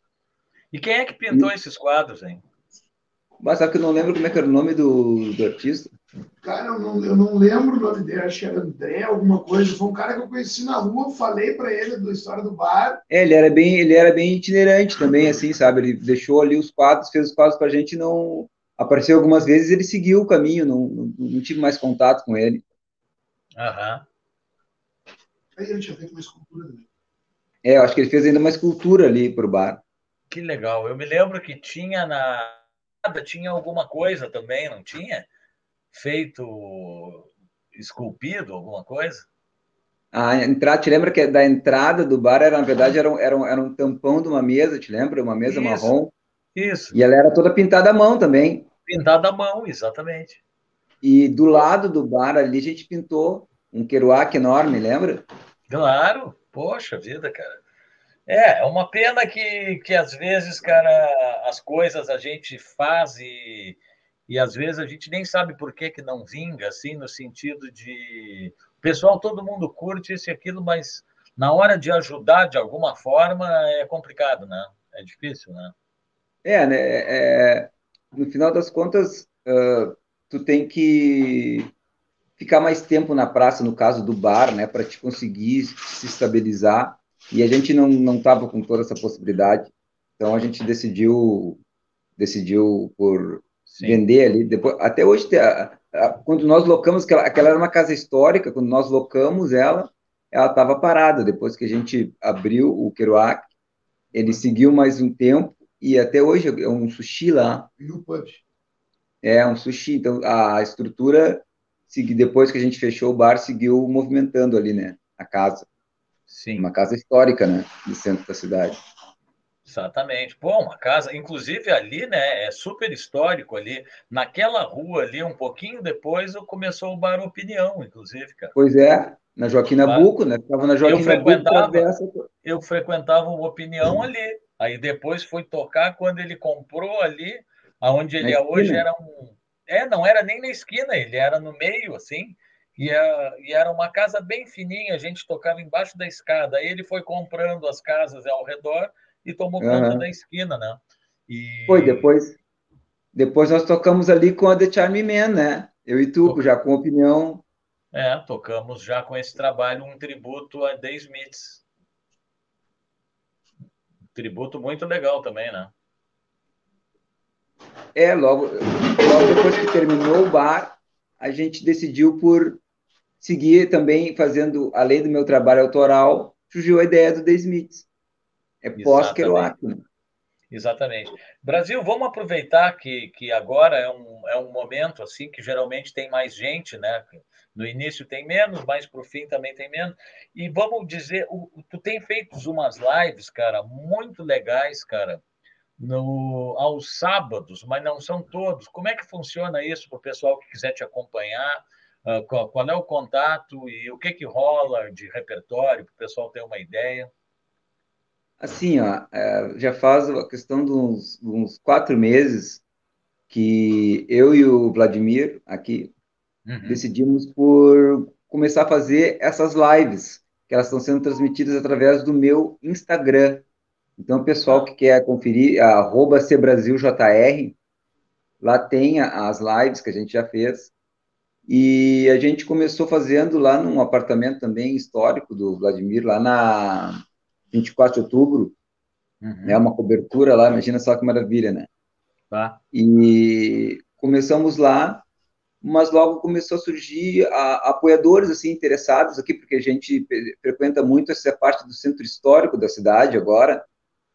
[SPEAKER 1] E quem é que pintou e... esses quadros, hein?
[SPEAKER 2] Mas sabe que eu não lembro como é que era o nome do, do artista?
[SPEAKER 4] Cara, eu não, eu não lembro o nome dele, acho que era André, alguma coisa. Foi um cara que eu conheci na rua, falei para ele da história do bar.
[SPEAKER 2] É, ele era bem, ele era bem itinerante também, assim, sabe? Ele deixou ali os quadros, fez os quadros para a gente e não apareceu algumas vezes, ele seguiu o caminho, não, não, não tive mais contato com ele.
[SPEAKER 1] Aham.
[SPEAKER 4] Aí ele tinha feito uma escultura também.
[SPEAKER 2] É, eu acho que ele fez ainda uma escultura ali para o bar.
[SPEAKER 1] Que legal. Eu me lembro que tinha na. Tinha alguma coisa também, não tinha? Feito esculpido, alguma coisa?
[SPEAKER 2] A entrada, te lembra que da entrada do bar era, na verdade, era um, era um, era um tampão de uma mesa, te lembra? Uma mesa isso, marrom.
[SPEAKER 1] Isso.
[SPEAKER 2] E ela era toda pintada à mão também.
[SPEAKER 1] Pintada à mão, exatamente.
[SPEAKER 2] E do lado do bar ali a gente pintou um Kerouac enorme, lembra?
[SPEAKER 1] Claro, poxa vida, cara. É, é uma pena que, que às vezes, cara, as coisas a gente faz e, e às vezes a gente nem sabe por que, que não vinga, assim, no sentido de. Pessoal, todo mundo curte isso e aquilo, mas na hora de ajudar de alguma forma é complicado, né? É difícil, né?
[SPEAKER 2] É, né? É, no final das contas, uh, tu tem que ficar mais tempo na praça, no caso do bar, né, para te conseguir se estabilizar. E a gente não não estava com toda essa possibilidade, então a gente decidiu decidiu por Sim. vender ali. Depois, até hoje, quando nós locamos, aquela, aquela era uma casa histórica, quando nós locamos ela, ela estava parada. Depois que a gente abriu o Kerouac, ele seguiu mais um tempo e até hoje é um sushi lá.
[SPEAKER 4] E o pub.
[SPEAKER 2] É um sushi. Então a estrutura depois que a gente fechou o bar, seguiu movimentando ali, né? A casa.
[SPEAKER 1] Sim.
[SPEAKER 2] Uma casa histórica, né? No centro da cidade.
[SPEAKER 1] Exatamente. Bom, uma casa, inclusive ali, né? É super histórico ali. Naquela rua ali, um pouquinho depois, começou o bar Opinião, inclusive, cara.
[SPEAKER 2] Pois é, na Joaquim Nabuco, né? Ficava na Joaquim
[SPEAKER 1] eu frequentava, Nabuco. Eu frequentava o Opinião ali. Aí depois foi tocar quando ele comprou ali, aonde ele é hoje era um é, não era nem na esquina, ele era no meio, assim, e, a, e era uma casa bem fininha, a gente tocava embaixo da escada. Aí ele foi comprando as casas ao redor e tomou conta da esquina, né?
[SPEAKER 2] E... Foi, depois, Depois nós tocamos ali com a The Charming Man, né? Eu e tu, já com opinião.
[SPEAKER 1] É, tocamos já com esse trabalho um tributo a The Smiths. Um tributo muito legal também, né?
[SPEAKER 2] É, logo, logo depois que terminou o bar, a gente decidiu por seguir também fazendo, além do meu trabalho autoral, surgiu a ideia do The Smiths. É pós-Kerouac. Né?
[SPEAKER 1] Exatamente. Brasil, vamos aproveitar que, que agora é um, é um momento assim que geralmente tem mais gente, né? No início tem menos, mas para o fim também tem menos. E vamos dizer, o, tu tem feito umas lives, cara, muito legais, cara, no, aos sábados, mas não são todos. Como é que funciona isso para o pessoal que quiser te acompanhar? Uh, qual, qual, é o contato e o que, que rola de repertório para o pessoal ter uma ideia?
[SPEAKER 2] Assim, ó, é, já faz a questão de uns, uns, quatro meses que eu e o Vladimir aqui uhum. decidimos por começar a fazer essas lives, que elas estão sendo transmitidas através do meu Instagram. Então, o pessoal que quer conferir, arroba cbrasiljr, lá tem as lives que a gente já fez. E a gente começou fazendo lá num apartamento também histórico do Vladimir, lá na 24 de outubro, uhum. né, uma cobertura lá, imagina só que maravilha, né? Tá. E começamos lá, mas logo começou a surgir a, apoiadores assim interessados aqui, porque a gente frequenta muito essa parte do centro histórico da cidade agora,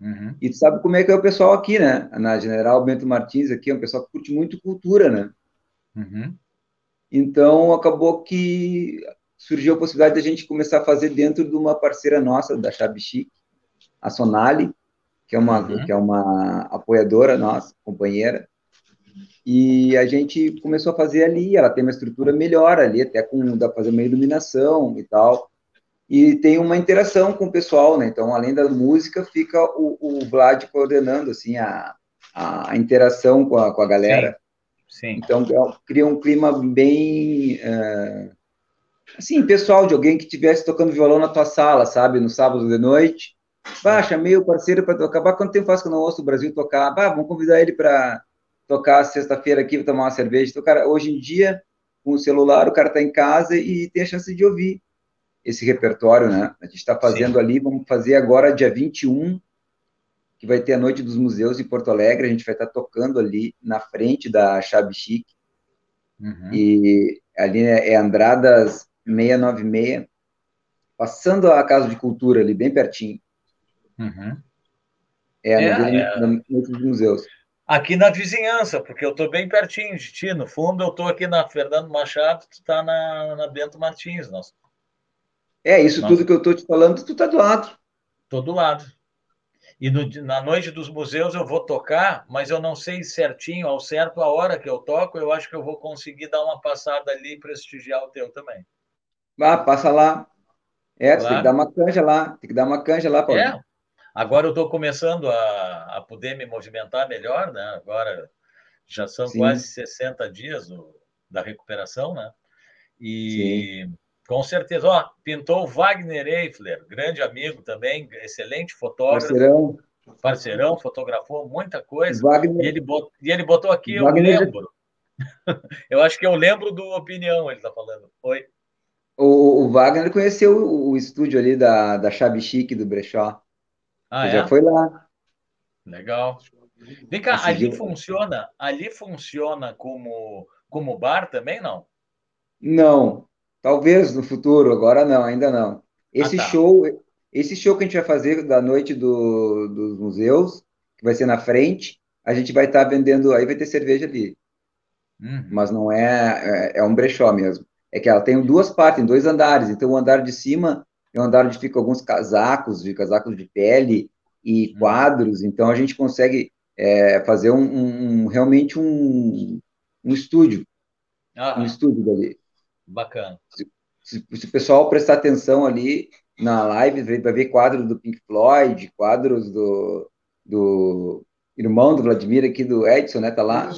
[SPEAKER 2] Uhum. E tu sabe como é que é o pessoal aqui, né? Na General Bento Martins aqui é um pessoal que curte muito cultura, né? Uhum. Então acabou que surgiu a possibilidade de a gente começar a fazer dentro de uma parceira nossa da Chabichi, a Sonali, que é uma uhum. que é uma apoiadora nossa, companheira. E a gente começou a fazer ali, ela tem uma estrutura melhor ali, até com dá pra fazer uma iluminação e tal e tem uma interação com o pessoal, né? Então, além da música, fica o, o Vlad coordenando, assim, a, a interação com a, com a galera. Sim. Sim. Então, é cria um clima bem, uh, assim, pessoal, de alguém que estivesse tocando violão na tua sala, sabe? No sábado de noite. Bah, chamei o parceiro para tocar. Bah, quanto tempo faz que eu não ouço o Brasil tocar? Bah, vamos convidar ele para tocar sexta-feira aqui, tomar uma cerveja. Então, cara, hoje em dia, com o celular, o cara está em casa e tem a chance de ouvir esse repertório, né? A gente está fazendo Sim. ali, vamos fazer agora dia 21, que vai ter a Noite dos Museus em Porto Alegre, a gente vai estar tá tocando ali na frente da Chave Chique, uhum. e ali é, é Andradas 696, passando a Casa de Cultura ali, bem pertinho. Uhum. É, é, na, é. na dos Museus.
[SPEAKER 1] Aqui na vizinhança, porque eu estou bem pertinho de ti. No fundo, eu estou aqui na Fernando Machado, tu está na, na Bento Martins. Nós
[SPEAKER 2] é, isso Nossa. tudo que eu estou te falando, tu tá do lado.
[SPEAKER 1] Estou do lado. E no, na noite dos museus eu vou tocar, mas eu não sei certinho, ao certo, a hora que eu toco, eu acho que eu vou conseguir dar uma passada ali e prestigiar o teu também.
[SPEAKER 2] Ah, passa lá. É, claro. tem que dar uma canja lá, tem que dar uma canja lá, Paulo. É.
[SPEAKER 1] Agora eu estou começando a, a poder me movimentar melhor, né? Agora já são Sim. quase 60 dias da recuperação, né? E Sim. Com certeza. Ó, pintou Wagner Eifler, grande amigo também, excelente fotógrafo. Parceirão. Parceirão, fotografou muita coisa. Wagner, e, ele botou, e ele botou aqui, Wagner, eu lembro. eu acho que eu lembro do Opinião, ele está falando. Oi.
[SPEAKER 2] O, o, Wagner conheceu o, o, estúdio ali da, da Chave Chique do Brechó. Ah, é? Já foi lá.
[SPEAKER 1] Legal. Vem cá, Esse ali dia... funciona, ali funciona como, como bar também, não?
[SPEAKER 2] Não, Talvez no futuro, agora não, ainda não. Esse ah, tá. show, esse show que a gente vai fazer da noite do, dos museus, que vai ser na frente, a gente vai estar tá vendendo, aí vai ter cerveja ali. Uhum. Mas não é, é, é, um brechó mesmo. É que ela tem duas partes, em dois andares. Então o andar de cima é um andar onde ficam alguns casacos, de casacos de pele e uhum. quadros. Então a gente consegue é, fazer um, um, realmente um, um estúdio, um estúdio dali.
[SPEAKER 1] Bacana.
[SPEAKER 2] Se, se, se, o pessoal prestar atenção ali na live, vai ver quadros do Pink Floyd, quadros do, do irmão do Vladimir aqui, do Edson, né? Tá lá.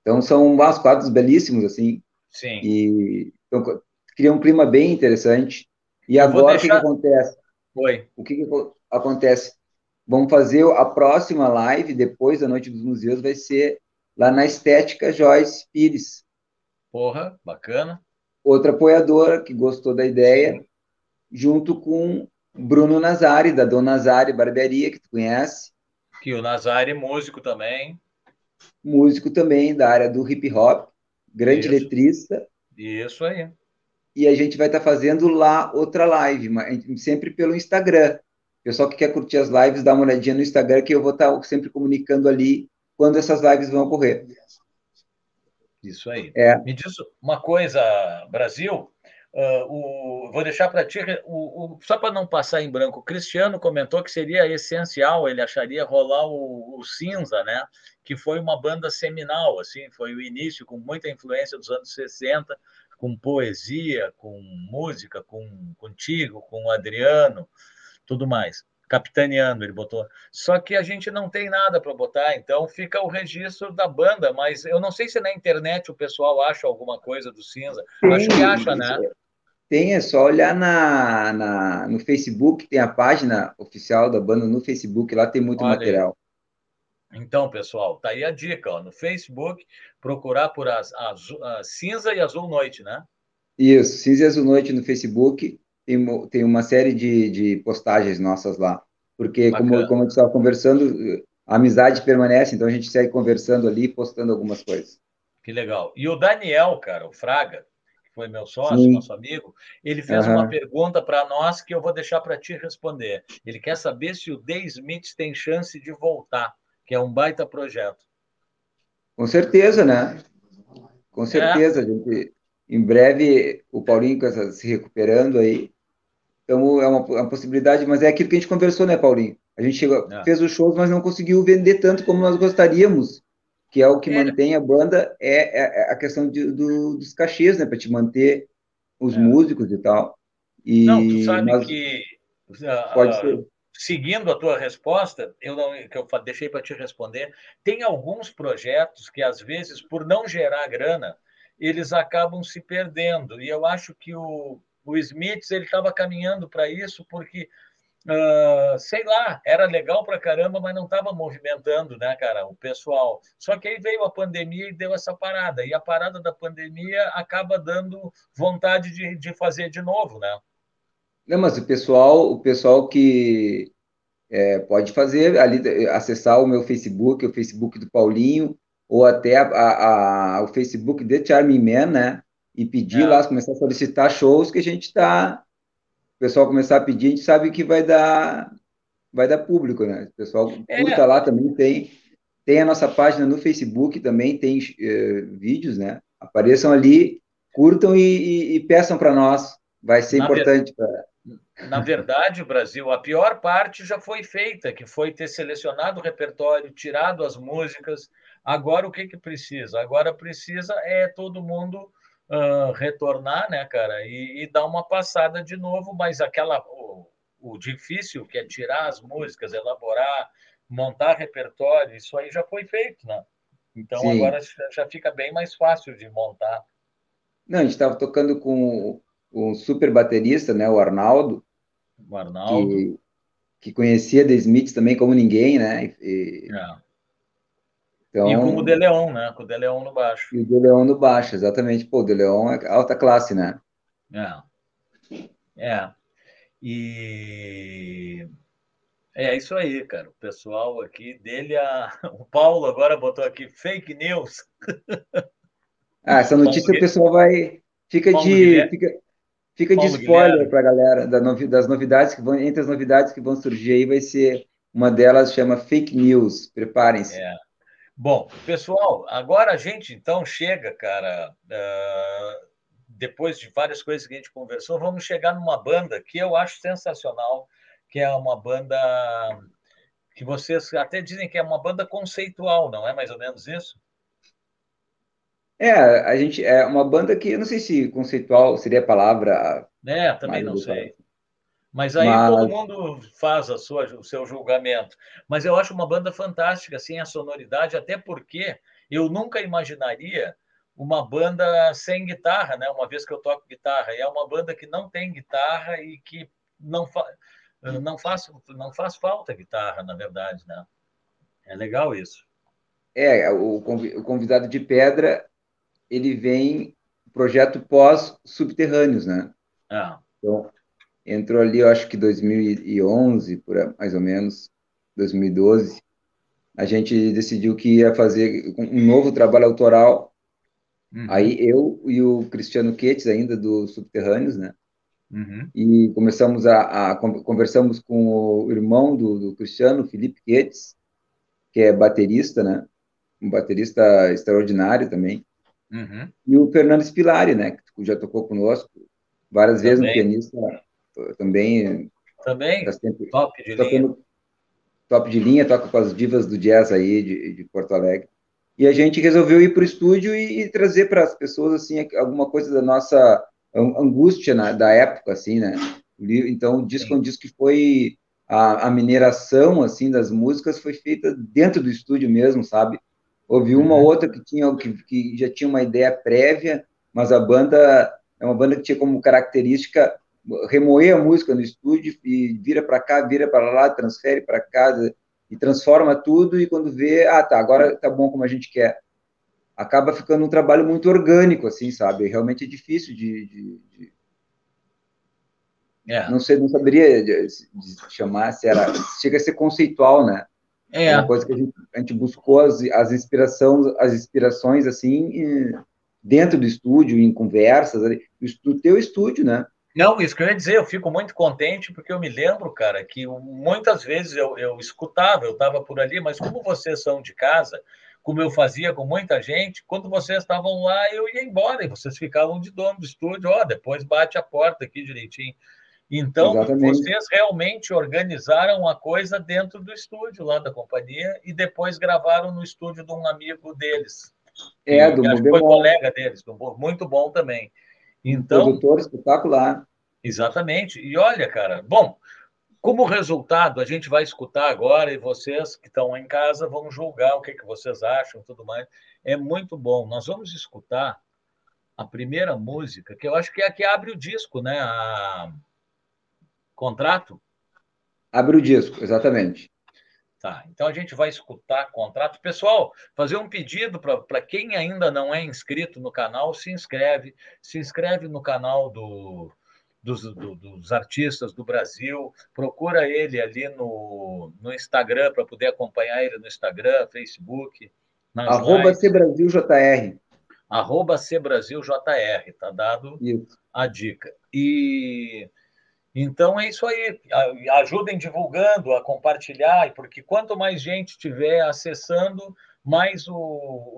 [SPEAKER 2] Então são uns quadros belíssimos, assim. Sim. E então, cria um clima bem interessante. E agora deixar... o que, que acontece? Oi. O que, que acontece? vamos fazer a próxima live, depois da Noite dos Museus, vai ser lá na Estética Joyce Pires.
[SPEAKER 1] Porra, bacana.
[SPEAKER 2] Outra apoiadora que gostou da ideia, Sim. junto com Bruno Nazari, da Dona Nazari Barbearia, que tu conhece.
[SPEAKER 1] Que o Nazari é músico também.
[SPEAKER 2] Músico também, da área do hip hop, grande Isso. letrista.
[SPEAKER 1] Isso aí.
[SPEAKER 2] E a gente vai estar tá fazendo lá outra live, sempre pelo Instagram. Pessoal que quer curtir as lives, dá uma olhadinha no Instagram, que eu vou estar tá sempre comunicando ali quando essas lives vão ocorrer.
[SPEAKER 1] Isso aí.
[SPEAKER 2] É.
[SPEAKER 1] Me diz uma coisa, Brasil. Uh, o, vou deixar para ti, o, o, só para não passar em branco, o Cristiano comentou que seria essencial, ele acharia rolar o, Cinza, né? Que foi uma banda seminal, assim, foi o início com muita influência dos anos 60, com poesia, com música, com contigo, com o Adriano, tudo mais capitaneando, ele botou. Só que a gente não tem nada para botar, então fica o registro da banda, mas eu não sei se na internet o pessoal acha alguma coisa do Cinza. Tem, Acho que acha, né?
[SPEAKER 2] Tem, é só olhar na, na, no Facebook, tem a página oficial da banda no Facebook, lá tem muito Olha material.
[SPEAKER 1] Aí. Então, pessoal, tá aí a dica, ó, no Facebook, procurar por as, cinza e azul noite, né?
[SPEAKER 2] Isso, cinza e azul noite no Facebook tem, tem uma série de, de postagens nossas lá. Porque, como, como a gente estava conversando, a amizade permanece, então a gente segue conversando ali, postando algumas coisas.
[SPEAKER 1] Que legal. E o Daniel, cara, o Fraga, foi meu sócio, Sim. nosso amigo, ele fez uhum. uma pergunta para nós que eu vou deixar para ti responder. Ele quer saber se o The Smith tem chance de voltar, que é um baita projeto.
[SPEAKER 2] Com certeza, né? Com certeza. É. Gente, em breve, o Paulinho se recuperando aí, então, é uma, é uma, possibilidade, mas é aquilo que a gente conversou, né, Paulinho? A gente chegou, é. fez os shows, mas não conseguiu vender tanto como nós gostaríamos, que é o que é. mantém a banda, é, é, é a questão de, do, dos cachês, né, para te manter os é. músicos e tal. E
[SPEAKER 1] não, tu sabe nós... que, uh, pode ser. seguindo a tua resposta, eu não, que eu deixei para te responder, tem alguns projetos que, às vezes, por não gerar grana, eles acabam se perdendo. E eu acho que o, o Smith ele estava caminhando para isso porque Uh, sei lá, era legal para caramba, mas não estava movimentando, né, cara, o pessoal. Só que aí veio a pandemia e deu essa parada. E a parada da pandemia acaba dando vontade de, de fazer de novo, né?
[SPEAKER 2] Não, mas o pessoal, o pessoal que é, pode fazer ali, acessar o meu Facebook, o Facebook do Paulinho, ou até a, a, a, o Facebook de Charming Man, né? e pedir é. lá, começar a solicitar shows que a gente está. O pessoal começar a pedir, a gente sabe que vai dar, vai dar público, né? O pessoal é. curta lá também, tem, tem a nossa página no Facebook também, tem eh, vídeos, né? Apareçam ali, curtam e, e, e peçam para nós. Vai ser Na importante para.
[SPEAKER 1] Na verdade, Brasil, a pior parte já foi feita, que foi ter selecionado o repertório, tirado as músicas. Agora o que, que precisa? Agora precisa é todo mundo uh, retornar, né, cara, e, e, dar uma passada de novo, mas aquela o, o, difícil que é tirar as músicas, elaborar, montar repertório, isso aí já foi feito, né? Então Sim. agora já fica bem mais fácil de montar.
[SPEAKER 2] Não, a gente estava tocando com um super baterista, né, o Arnaldo.
[SPEAKER 1] O Arnaldo.
[SPEAKER 2] Que, que conhecia The Smiths também como ninguém, né? E, é.
[SPEAKER 1] Então, e com o De Leon, né? Com o De Leon no baixo.
[SPEAKER 2] E o De Leon no baixo, exatamente. Pô, o De Leon é alta classe, né?
[SPEAKER 1] É. É. E é isso aí, cara. O pessoal aqui dele, a... o Paulo agora botou aqui fake news.
[SPEAKER 2] Ah, essa notícia o pessoal vai. Fica Paulo de. Fica, fica de spoiler para a galera das novidades que vão. Entre as novidades que vão surgir aí, vai ser. Uma delas chama fake news. Preparem-se.
[SPEAKER 1] É. Bom, pessoal, agora a gente então chega, cara, uh, depois de várias coisas que a gente conversou, vamos chegar numa banda que eu acho sensacional, que é uma banda que vocês até dizem que é uma banda conceitual, não é mais ou menos isso?
[SPEAKER 2] É, a gente é uma banda que eu não sei se conceitual seria a palavra.
[SPEAKER 1] É, também não sei. Mas aí Mas... todo mundo faz a sua, o seu julgamento. Mas eu acho uma banda fantástica, assim, a sonoridade, até porque eu nunca imaginaria uma banda sem guitarra, né? Uma vez que eu toco guitarra, e é uma banda que não tem guitarra e que não fa... não faz, não faz falta guitarra, na verdade, né? É legal isso.
[SPEAKER 2] É, o convidado de pedra, ele vem projeto pós-subterrâneos, né?
[SPEAKER 1] Ah.
[SPEAKER 2] Então, entrou ali, eu acho que 2011, por mais ou menos, 2012, a gente decidiu que ia fazer um novo trabalho autoral. Uhum. Aí eu e o Cristiano Quetes, ainda do Subterrâneos, né?
[SPEAKER 1] Uhum.
[SPEAKER 2] E começamos a, a, conversamos com o irmão do, do Cristiano, Felipe Quetes, que é baterista, né? Um baterista extraordinário também.
[SPEAKER 1] Uhum.
[SPEAKER 2] E o Fernando Spilari, né? Que já tocou conosco várias também. vezes, um pianista também.
[SPEAKER 1] Também,
[SPEAKER 2] tá sempre,
[SPEAKER 1] top de linha.
[SPEAKER 2] Top de linha, toca com as divas do jazz aí de, de Porto Alegre. E a gente resolveu ir para o estúdio e, e trazer para as pessoas assim alguma coisa da nossa angústia na, da época, assim, né? Então, o disco é um disco que foi a, a, mineração assim das músicas foi feita dentro do estúdio mesmo, sabe? Houve uma uhum. outra que tinha que, que já tinha uma ideia prévia, mas a banda é uma banda que tinha como característica remoer a música no estúdio e vira para cá, vira para lá, transfere para casa e transforma tudo e quando vê, ah, tá, agora tá bom como a gente quer. Acaba ficando um trabalho muito orgânico, assim, sabe? Realmente é difícil de, de, de...
[SPEAKER 1] É.
[SPEAKER 2] Não sei, não saberia de, chamar se era, chega a ser conceitual, né?
[SPEAKER 1] É.
[SPEAKER 2] é uma coisa que a gente, a gente buscou as, as inspirações, as inspirações assim dentro do estúdio, em conversas, do teu estúdio, né?
[SPEAKER 1] Não, isso que eu ia dizer, eu fico muito contente porque eu me lembro, cara, que muitas vezes eu, eu escutava, eu estava por ali, mas como vocês são de casa, como eu fazia com muita gente, quando vocês estavam lá, eu ia embora e vocês ficavam de dono do estúdio, ó, depois bate a porta aqui direitinho. Então, Exatamente. vocês realmente organizaram a coisa dentro do estúdio lá da companhia e depois gravaram no estúdio de um amigo deles.
[SPEAKER 2] É, do
[SPEAKER 1] foi colega deles, muito bom também. Então,
[SPEAKER 2] produtor espetacular.
[SPEAKER 1] Exatamente. E olha, cara, bom, como resultado, a gente vai escutar agora e vocês que estão em casa vão julgar o que, que vocês acham tudo mais. É muito bom. Nós vamos escutar a primeira música, que eu acho que é a que abre o disco, né? A... Contrato?
[SPEAKER 2] Abre o disco, exatamente.
[SPEAKER 1] Tá, então a gente vai escutar contrato. Pessoal, fazer um pedido para quem ainda não é inscrito no canal, se inscreve, se inscreve no canal do, dos, do, dos artistas do Brasil, procura ele ali no, no Instagram para poder acompanhar ele no Instagram, Facebook.
[SPEAKER 2] Arroba CBrasilJR.
[SPEAKER 1] Arroba CBrasilJR, tá dado
[SPEAKER 2] Isso.
[SPEAKER 1] a dica. E então é isso aí. Ajudem divulgando, a compartilhar, porque quanto mais gente tiver acessando, mais o,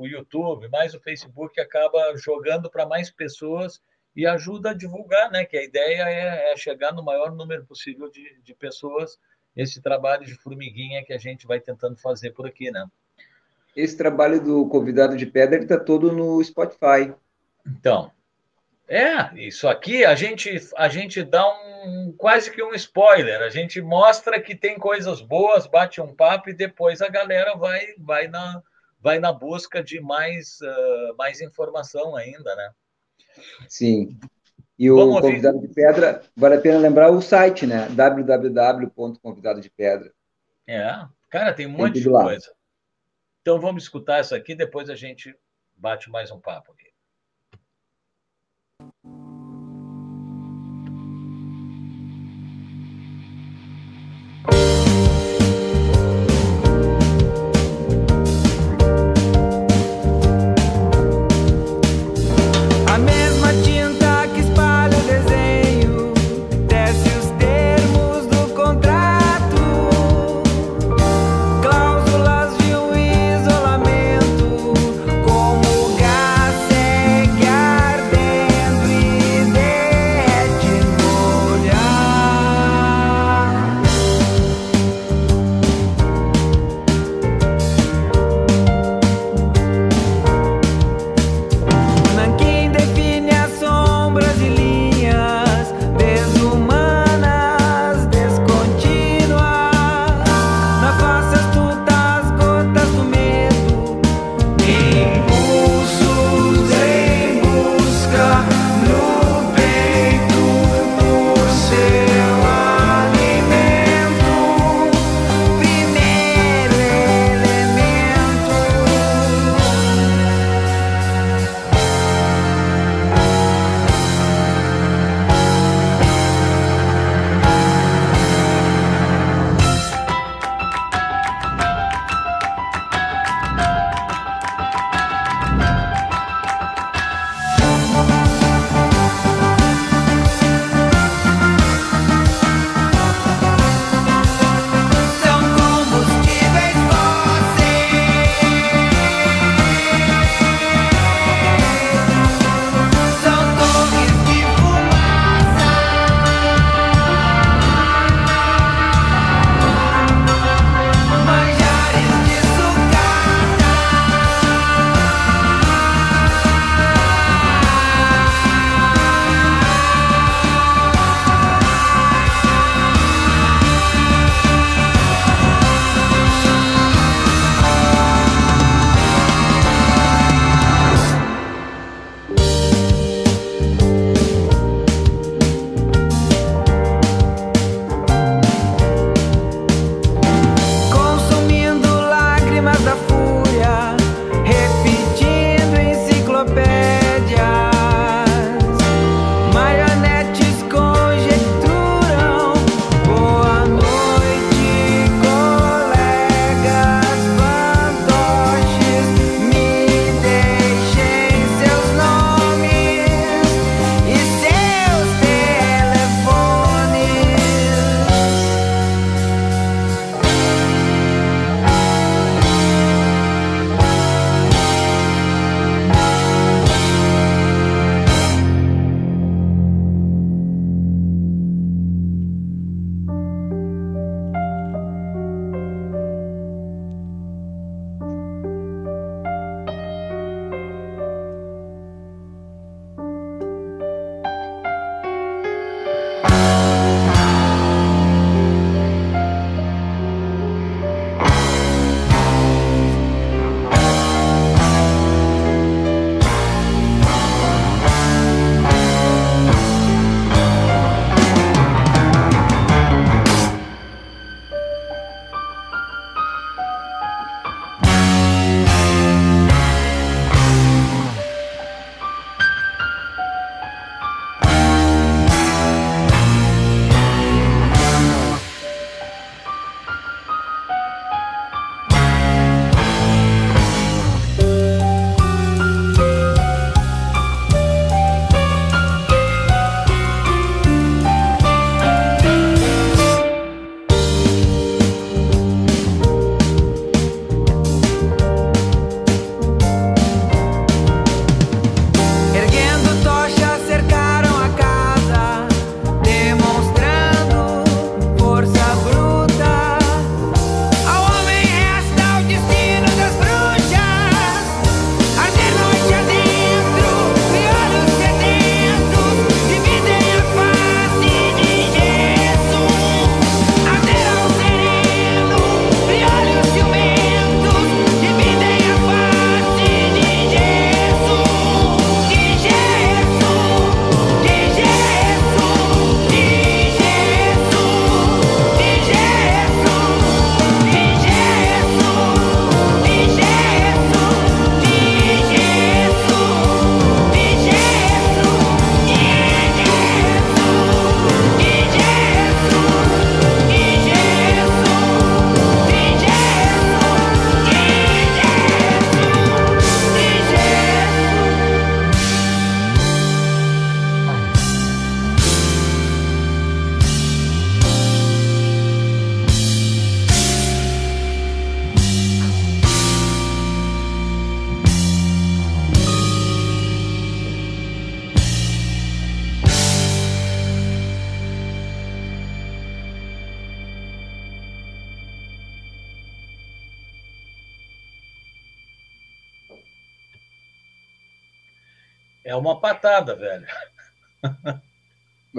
[SPEAKER 1] o YouTube, mais o Facebook acaba jogando para mais pessoas e ajuda a divulgar, né? Que a ideia é, é chegar no maior número possível de, de pessoas. Esse trabalho de formiguinha que a gente vai tentando fazer por aqui, né?
[SPEAKER 2] Esse trabalho do convidado de pedra está todo no Spotify.
[SPEAKER 1] Então, é, isso aqui a gente, a gente dá um quase que um spoiler. A gente mostra que tem coisas boas, bate um papo e depois a galera vai, vai, na, vai na busca de mais, uh, mais informação ainda, né?
[SPEAKER 2] Sim. E o Vamos convidado ouvir. de pedra, vale a pena lembrar o site, né? www.convidadodepedra.
[SPEAKER 1] É, cara, tem um tem monte de coisa. Então vamos escutar essa aqui, depois a gente bate mais um papo aqui.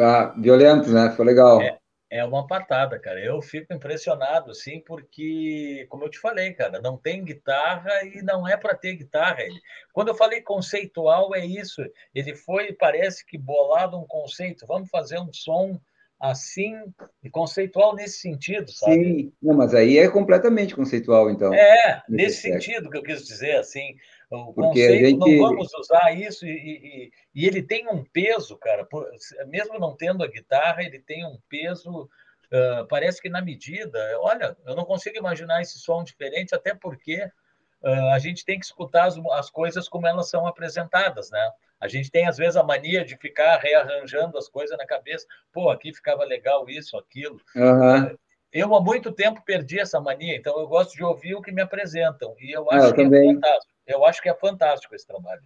[SPEAKER 2] Ah, violento, né? Foi legal.
[SPEAKER 1] É, é uma patada, cara. Eu fico impressionado, assim, porque, como eu te falei, cara, não tem guitarra e não é para ter guitarra. Ele, quando eu falei conceitual, é isso. Ele foi, parece que bolado um conceito. Vamos fazer um som assim, e conceitual nesse sentido, sabe?
[SPEAKER 2] Sim, não, mas aí é completamente conceitual, então.
[SPEAKER 1] É, nesse sentido que eu quis dizer, assim, o Porque conceito, gente... não vamos usar isso, e, e, e, ele tem um peso, cara, por, mesmo não tendo a guitarra, ele tem um peso, uh, parece que na medida, olha, eu não consigo imaginar esse som diferente, até porque uh, a gente tem que escutar as, as coisas como elas são apresentadas, né? A gente tem, às vezes, a mania de ficar rearranjando as coisas na cabeça. Pô, aqui ficava legal isso, aquilo.
[SPEAKER 2] Uhum.
[SPEAKER 1] Eu, há muito tempo, perdi essa mania, então eu gosto de ouvir o que me apresentam. E eu acho eu que é também. é fantástico. Eu acho que é fantástico esse trabalho.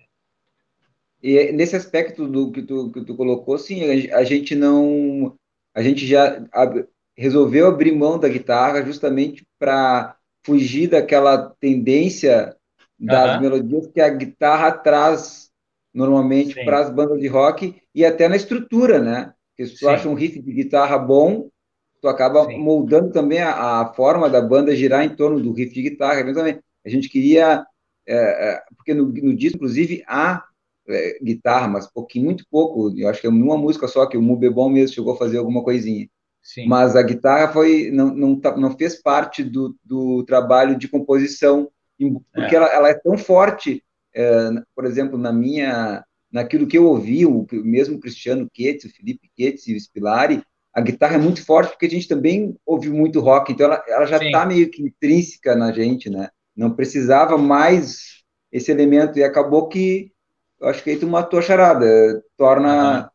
[SPEAKER 2] E nesse aspecto do que tu, que tu colocou, sim, a gente não. A gente já resolveu abrir mão da guitarra justamente para fugir daquela tendência das uhum. melodias que a guitarra traz normalmente para as bandas de rock e até na estrutura, né? Porque se tu Sim. acha um riff de guitarra bom, tu acaba Sim. moldando também a, a, forma da banda girar em torno do riff de guitarra. Também. A gente queria, é, é, porque no, no, disco, inclusive, há é, guitarra, mas pouquinho, muito pouco. Eu acho que é uma música só que o Mu Bebom mesmo chegou a fazer alguma coisinha. Sim. Mas a guitarra foi não, não, tá, não fez parte do, do trabalho de composição, porque é. Ela, ela é tão forte é, por exemplo, na minha, naquilo que eu ouvi, o mesmo Cristiano Ketz, o Felipe Ketz e o Spilari, a guitarra é muito forte porque a gente também ouviu muito rock, então ela, ela já está meio que intrínseca na gente, né? Não precisava mais esse elemento e acabou que eu acho que aí tu matou a charada, torna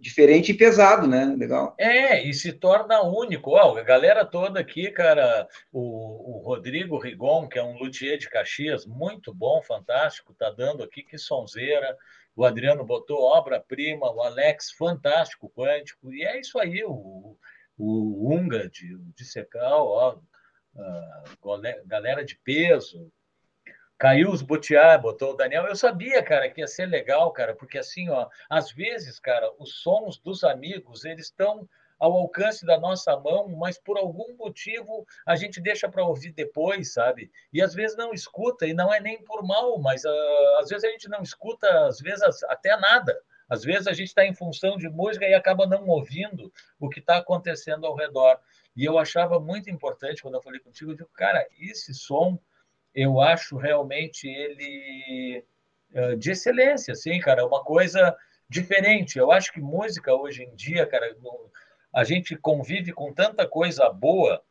[SPEAKER 2] diferente e pesado, né? Legal.
[SPEAKER 1] É, e se torna único. Ó, a galera toda aqui, cara, o, o, Rodrigo Rigon, que é um luthier de Caxias, muito bom, fantástico, tá dando aqui, que sonzeira. O Adriano botou obra-prima, o Alex, fantástico, quântico. E é isso aí, o, o Unga de, de Secal, ó, uh, galera de peso, Caiu os Butiá, botou o Daniel. Eu sabia, cara, que ia ser legal, cara, porque assim, ó, às vezes, cara, os sons dos amigos, eles estão ao alcance da nossa mão, mas por algum motivo a gente deixa para ouvir depois, sabe? E às vezes não escuta, e não é nem por mal, mas uh, às vezes a gente não escuta, às vezes até nada. Às vezes a gente está em função de música e acaba não ouvindo o que está acontecendo ao redor. E eu achava muito importante, quando eu falei contigo, eu digo, cara, esse som eu acho realmente ele eh, de excelência, assim, cara, é uma coisa diferente. Eu acho que música hoje em dia, cara, a gente convive com tanta coisa boa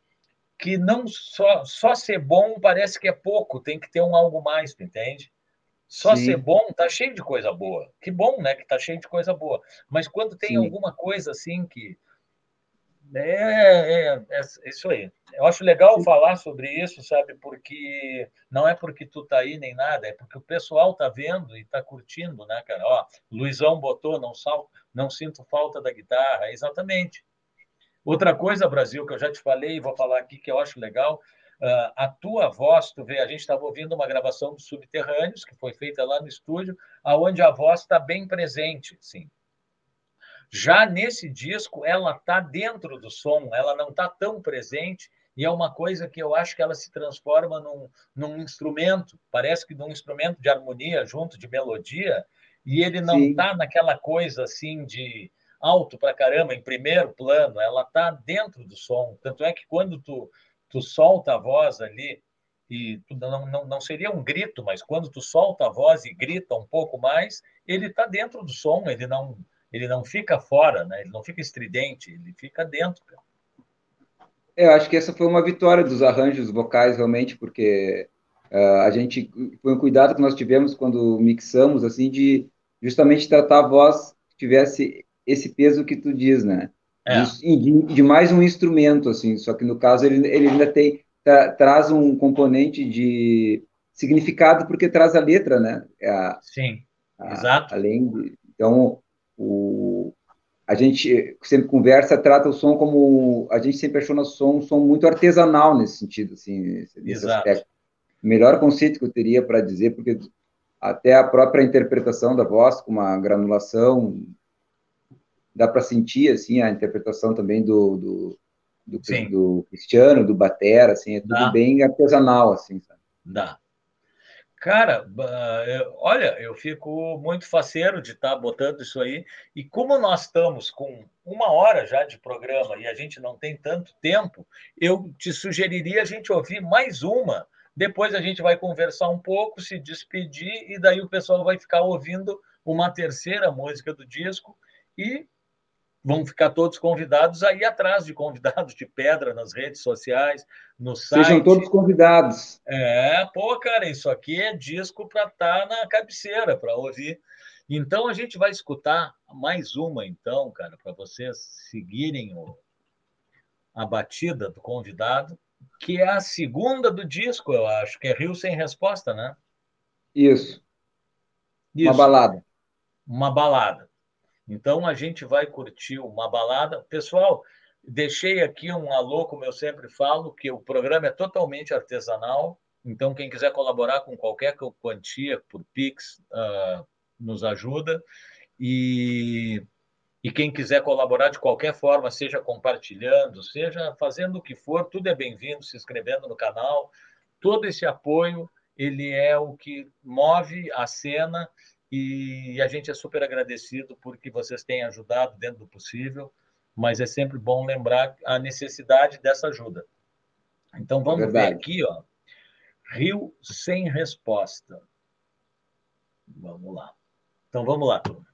[SPEAKER 1] que não só só ser bom parece que é pouco, tem que ter um algo mais, tu entende? Só Sim. ser bom tá cheio de coisa boa. Que bom, né, que tá cheio de coisa boa. Mas quando tem Sim. alguma coisa assim que é, é, é, isso aí. Eu acho legal Sim. falar sobre isso, sabe? Porque não é porque tu tá aí nem nada, é porque o pessoal tá vendo e tá curtindo, né, cara? Ó, Luizão botou, não sal, não sinto falta da guitarra, exatamente. Outra coisa, Brasil, que eu já te falei e vou falar aqui que eu acho legal, uh, a tua voz, tu vê, a gente estava ouvindo uma gravação dos Subterrâneos que foi feita lá no estúdio, aonde a voz está bem presente, sim. Já nesse disco, ela está dentro do som, ela não está tão presente, e é uma coisa que eu acho que ela se transforma num, num instrumento, parece que num instrumento de harmonia junto de melodia, e ele não está naquela coisa assim de alto para caramba, em primeiro plano, ela está dentro do som. Tanto é que quando tu, tu solta a voz ali, e não, não, não seria um grito, mas quando tu solta a voz e grita um pouco mais, ele está dentro do som, ele não ele não fica fora, né? ele não fica estridente, ele fica dentro.
[SPEAKER 2] É, eu acho que essa foi uma vitória dos arranjos vocais, realmente, porque uh, a gente foi um cuidado que nós tivemos quando mixamos, assim, de justamente tratar a voz que tivesse esse peso que tu diz, né? É. De, de, mais um instrumento, assim, só que no caso ele, ele ainda tem, tra, traz um componente de significado porque traz a letra, né?
[SPEAKER 1] A, Sim, a, exato.
[SPEAKER 2] Além de, então, o, a gente sempre conversa, trata o som como. A gente sempre achou nosso som um som muito artesanal nesse sentido, assim, nesse, nesse aspecto. O melhor conceito que eu teria para dizer, porque até a própria interpretação da voz com uma granulação dá para sentir assim a interpretação também do do, do, do Cristiano, do Batera, assim, é tudo dá. bem artesanal assim, sabe?
[SPEAKER 3] Dá. Cara, olha, eu fico muito faceiro de estar tá botando isso aí. E como nós estamos com uma hora já de programa e a gente não tem tanto tempo, eu te sugeriria a gente ouvir mais uma. Depois a gente vai conversar um pouco, se despedir, e daí o pessoal vai ficar ouvindo uma terceira música do disco e vão ficar todos convidados aí atrás de convidados de pedra nas redes sociais, no site.
[SPEAKER 2] Sejam todos convidados.
[SPEAKER 3] É, pô, cara, isso aqui é disco para estar tá na cabeceira, para ouvir. Então a gente vai escutar mais uma, então, cara, para vocês seguirem o, a batida do convidado, que é a segunda do disco, eu acho, que é Rio Sem Resposta, né?
[SPEAKER 2] Isso. Isso. Uma balada.
[SPEAKER 3] Uma balada. Então a gente vai curtir uma balada. Pessoal, deixei aqui um alô, como eu sempre falo, que o programa é totalmente artesanal. Então, quem quiser colaborar com qualquer quantia por Pix, uh, nos ajuda. E, e quem quiser colaborar de qualquer forma, seja compartilhando, seja fazendo o que for, tudo é bem-vindo, se inscrevendo no canal. Todo esse apoio, ele é o que move a cena e a gente é super agradecido porque vocês têm ajudado dentro do possível, mas é sempre bom lembrar a necessidade dessa ajuda. Então vamos é ver aqui, ó. Rio sem resposta. Vamos lá. Então vamos lá, turma.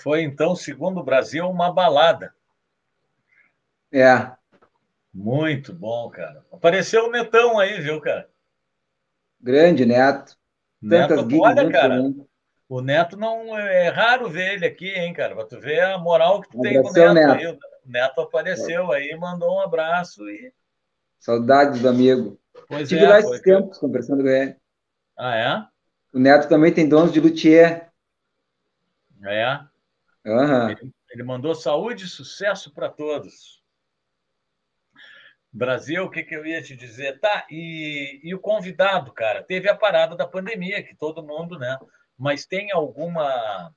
[SPEAKER 1] Foi, então, segundo o Brasil, uma balada.
[SPEAKER 2] É.
[SPEAKER 1] Muito bom, cara. Apareceu o Netão aí, viu, cara?
[SPEAKER 2] Grande Neto.
[SPEAKER 1] Tantas Neto, olha, cara, também. o Neto não é raro ver ele aqui, hein, cara? Pra tu ver a moral que tu tem com o Neto, Neto. aí. O Neto apareceu aí, mandou um abraço e.
[SPEAKER 2] Saudades do amigo.
[SPEAKER 1] Pois
[SPEAKER 2] Estive
[SPEAKER 1] é,
[SPEAKER 2] lá esses tempos conversando com ele.
[SPEAKER 1] Ah, é?
[SPEAKER 2] O Neto também tem donos de luthier.
[SPEAKER 1] É?
[SPEAKER 2] Uhum.
[SPEAKER 1] Ele, ele mandou saúde e sucesso para todos. Brasil, o que, que eu ia te dizer? Tá, e, e o convidado, cara, teve a parada da pandemia, que todo mundo, né? Mas tem alguma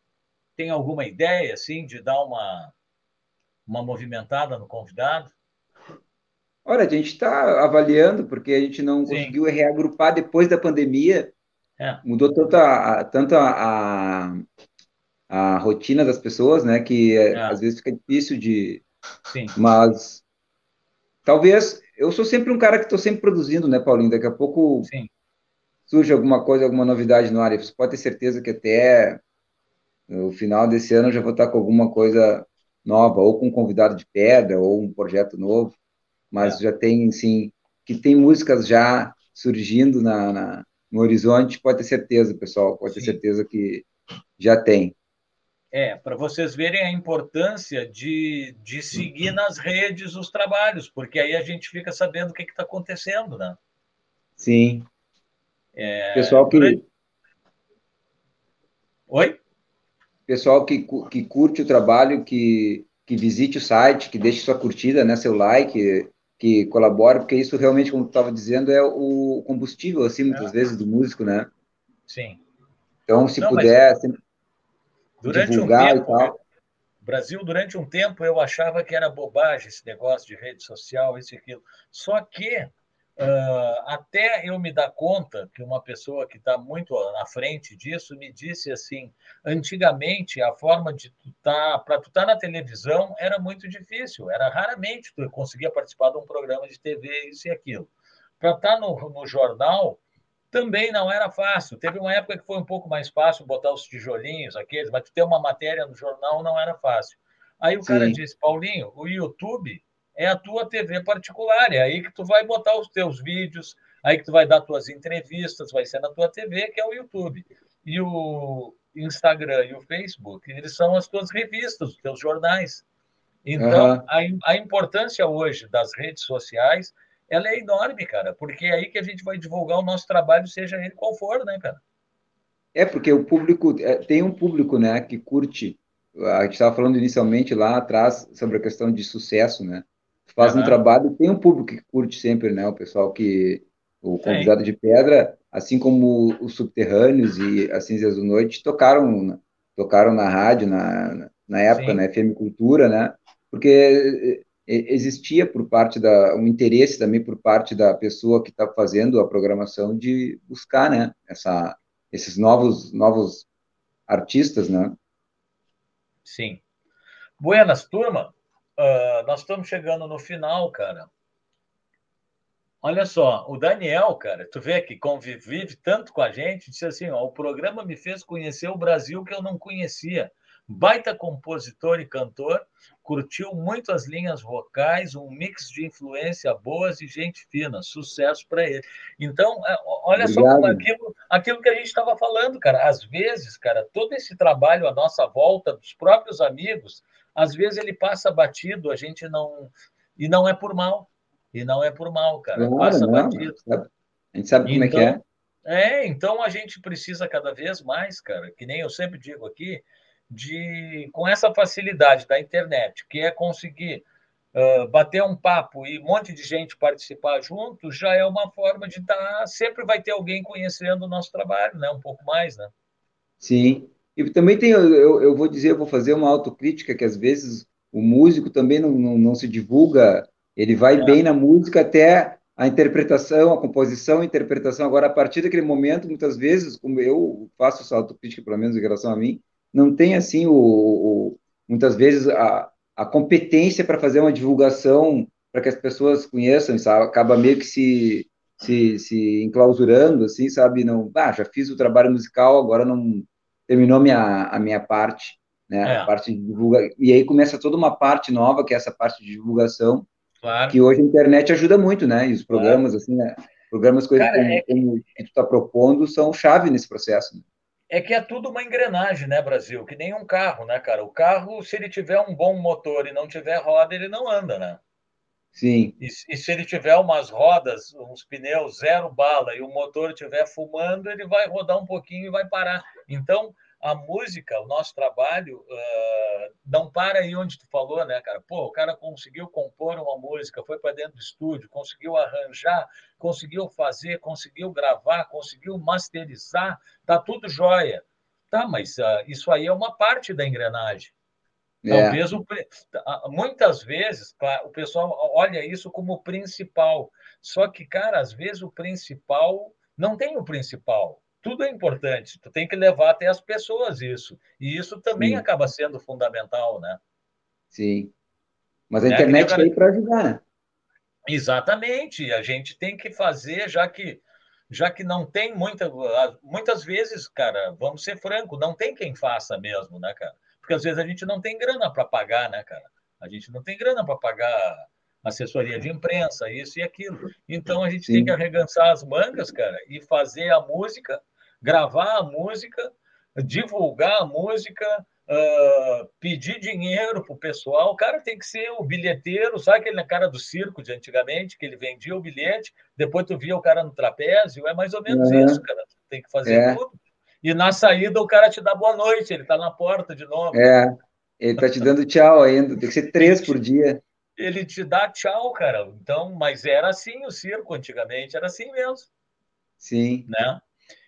[SPEAKER 1] tem alguma ideia, assim, de dar uma, uma movimentada no convidado?
[SPEAKER 2] Olha, a gente está avaliando, porque a gente não Sim. conseguiu reagrupar depois da pandemia.
[SPEAKER 1] É.
[SPEAKER 2] Mudou tanto, a, tanto a, a, a, rotina das pessoas, né? Que é. às vezes fica difícil de.
[SPEAKER 1] Sim.
[SPEAKER 2] Mas talvez eu sou sempre um cara que estou sempre produzindo, né, Paulinho? Daqui a pouco
[SPEAKER 1] Sim.
[SPEAKER 2] surge alguma coisa, alguma novidade no ar. Você pode ter certeza que até no final desse ano eu já vou estar com alguma coisa nova, ou com um convidado de pedra, ou um projeto novo. Mas é. já tem, sim, que tem músicas já surgindo na, na no horizonte, pode ter certeza, pessoal, pode sim. ter certeza que já tem.
[SPEAKER 1] É, para vocês verem a importância de, de seguir nas redes os trabalhos, porque aí a gente fica sabendo o que está acontecendo, né?
[SPEAKER 2] Sim.
[SPEAKER 1] É,
[SPEAKER 2] Pessoal que.
[SPEAKER 1] Oi?
[SPEAKER 2] Pessoal que, que curte o trabalho, que, que visite o site, que deixe sua curtida, né, seu like, que colabore, porque isso realmente, como tu estava dizendo, é o combustível, assim, muitas é. vezes, do músico, né?
[SPEAKER 1] Sim.
[SPEAKER 2] Então, se Não, puder,
[SPEAKER 1] mas...
[SPEAKER 2] sempre
[SPEAKER 1] Durante um tempo, Brasil, durante um tempo, eu achava que era bobagem esse negócio de rede social, isso e aquilo. Só que, uh, até eu me dar conta que uma pessoa que está muito na frente disso me disse assim: antigamente, a forma de tu tá, para tu estar tá na televisão era muito difícil, era raramente tu conseguia participar de um programa de TV, isso e aquilo. Para estar tá no, no jornal, também não era fácil. Teve uma época que foi um pouco mais fácil botar os tijolinhos, aqueles, mas ter uma matéria no jornal não era fácil. Aí o Sim. cara disse, Paulinho, o YouTube é a tua TV particular, é aí que tu vai botar os teus vídeos, aí que tu vai dar tuas entrevistas, vai ser na tua TV, que é o YouTube. E o Instagram e o Facebook, eles são as tuas revistas, os teus jornais. Então, uhum. a, a importância hoje das redes sociais ela é enorme, cara, porque é aí que a gente vai divulgar o nosso trabalho, seja ele qual for, né, cara?
[SPEAKER 2] É, porque o público, é, tem um público, né, que curte, a gente estava falando inicialmente lá atrás sobre a questão de sucesso, né? Faz uhum. um trabalho, tem um público que curte sempre, né? O pessoal que, o convidado de pedra, assim como os subterrâneos e as cinzas do noite, tocaram, tocaram na rádio, na, na época, Sim. né? FM Cultura, né? Porque existia por parte da um interesse também por parte da pessoa que está fazendo a programação de buscar né essa esses novos novos artistas né?
[SPEAKER 1] Sim. Buenas turma. Uh, nós estamos chegando no final cara. Olha só o Daniel cara tu vê que convive tanto com a gente disse assim ó, o programa me fez conhecer o Brasil que eu não conhecia baita compositor e cantor, curtiu muito as linhas vocais, um mix de influência boas e gente fina. Sucesso para ele. Então, é, olha Obrigado. só aquilo, aquilo que a gente estava falando, cara. Às vezes, cara, todo esse trabalho à nossa volta, dos próprios amigos, às vezes ele passa batido, a gente não. E não é por mal. E não é por mal, cara.
[SPEAKER 2] Claro,
[SPEAKER 1] passa
[SPEAKER 2] não.
[SPEAKER 1] batido.
[SPEAKER 2] A gente sabe como então, é que é. Então,
[SPEAKER 1] é, então a gente precisa cada vez mais, cara, que nem eu sempre digo aqui, de com essa facilidade da internet, que é conseguir uh, bater um papo e um monte de gente participar junto, já é uma forma de estar. Tá, sempre vai ter alguém conhecendo o nosso trabalho, né? Um pouco mais, né?
[SPEAKER 2] Sim. E também tem, eu, eu vou dizer, eu vou fazer uma autocrítica que às vezes o músico também não, não, não se divulga, ele vai é. bem na música até a interpretação, a composição, a interpretação. Agora, a partir daquele momento, muitas vezes, como eu faço essa autocrítica, pelo menos em relação a mim, não tem assim o, o muitas vezes a, a competência para fazer uma divulgação para que as pessoas conheçam, sabe? Acaba meio que se, se, se enclausurando, assim, sabe? Não, ah, já fiz o trabalho musical, agora não terminou minha, a minha parte. né?
[SPEAKER 1] É.
[SPEAKER 2] A parte de divulga... E aí começa toda uma parte nova, que é essa parte de divulgação,
[SPEAKER 1] Claro.
[SPEAKER 2] que hoje a internet ajuda muito, né? E os programas, assim, né? Programas coisas
[SPEAKER 1] Cara,
[SPEAKER 2] como,
[SPEAKER 1] é-
[SPEAKER 2] como que tu está propondo são chave nesse processo. né?
[SPEAKER 1] É que é tudo uma engrenagem, né, Brasil? Que nem um carro, né, cara? O carro, se ele tiver um bom motor e não tiver roda, ele não anda, né?
[SPEAKER 2] Sim,
[SPEAKER 1] E, se- e se ele tiver umas rodas, uns pneus zero bala e o motor estiver fumando, ele vai rodar um pouquinho e vai parar. Então, a música, o nosso trabalho, ah, não para aí onde tu falou, né, cara? Pô, o cara conseguiu compor uma música, foi para dentro do estúdio, conseguiu arranjar, conseguiu fazer, conseguiu gravar, conseguiu masterizar, tá tudo jóia. Tá, mas ah, isso aí é uma parte da engrenagem.
[SPEAKER 2] é,
[SPEAKER 1] Talvez o, muitas vezes claro, o pessoal olha isso como principal. Só que, cara, às vezes o principal não tem o principal. Tudo é importante. Tu tem que levar até as pessoas isso. E isso também
[SPEAKER 2] Sim.
[SPEAKER 1] acaba sendo fundamental, né?
[SPEAKER 2] sim. Mas a
[SPEAKER 1] É, o
[SPEAKER 2] internet
[SPEAKER 1] cara-
[SPEAKER 2] tá aí para ajudar, né?
[SPEAKER 1] Exatamente. A gente tem que fazer, já que já que não tem muita muitas vezes, cara, vamos ser franco, não tem quem faça mesmo, né, cara? Porque às vezes a gente não tem grana para pagar, né, cara? A gente não tem grana para pagar assessoria de imprensa, isso e aquilo. Então a gente
[SPEAKER 2] Sim.
[SPEAKER 1] tem que arregaçar as mangas, cara, e fazer a música, gravar a música, divulgar a música, ah, pedir dinheiro pro pessoal. O cara tem que ser o bilheteiro, sabe aquele cara do circo de antigamente, que ele vendia o bilhete, depois tu via o cara no trapézio, é mais ou menos
[SPEAKER 2] Uhum.
[SPEAKER 1] isso, cara. Tu tem que fazer
[SPEAKER 2] É.
[SPEAKER 1] tudo. E na saída o cara te dá boa noite, ele tá na porta de novo.
[SPEAKER 2] É, ele tá te dando tchau ainda, tem que ser três por dia.
[SPEAKER 1] Ele te dá tchau, cara. Então, mas era assim o circo antigamente, era assim mesmo,
[SPEAKER 2] Sim.
[SPEAKER 1] né?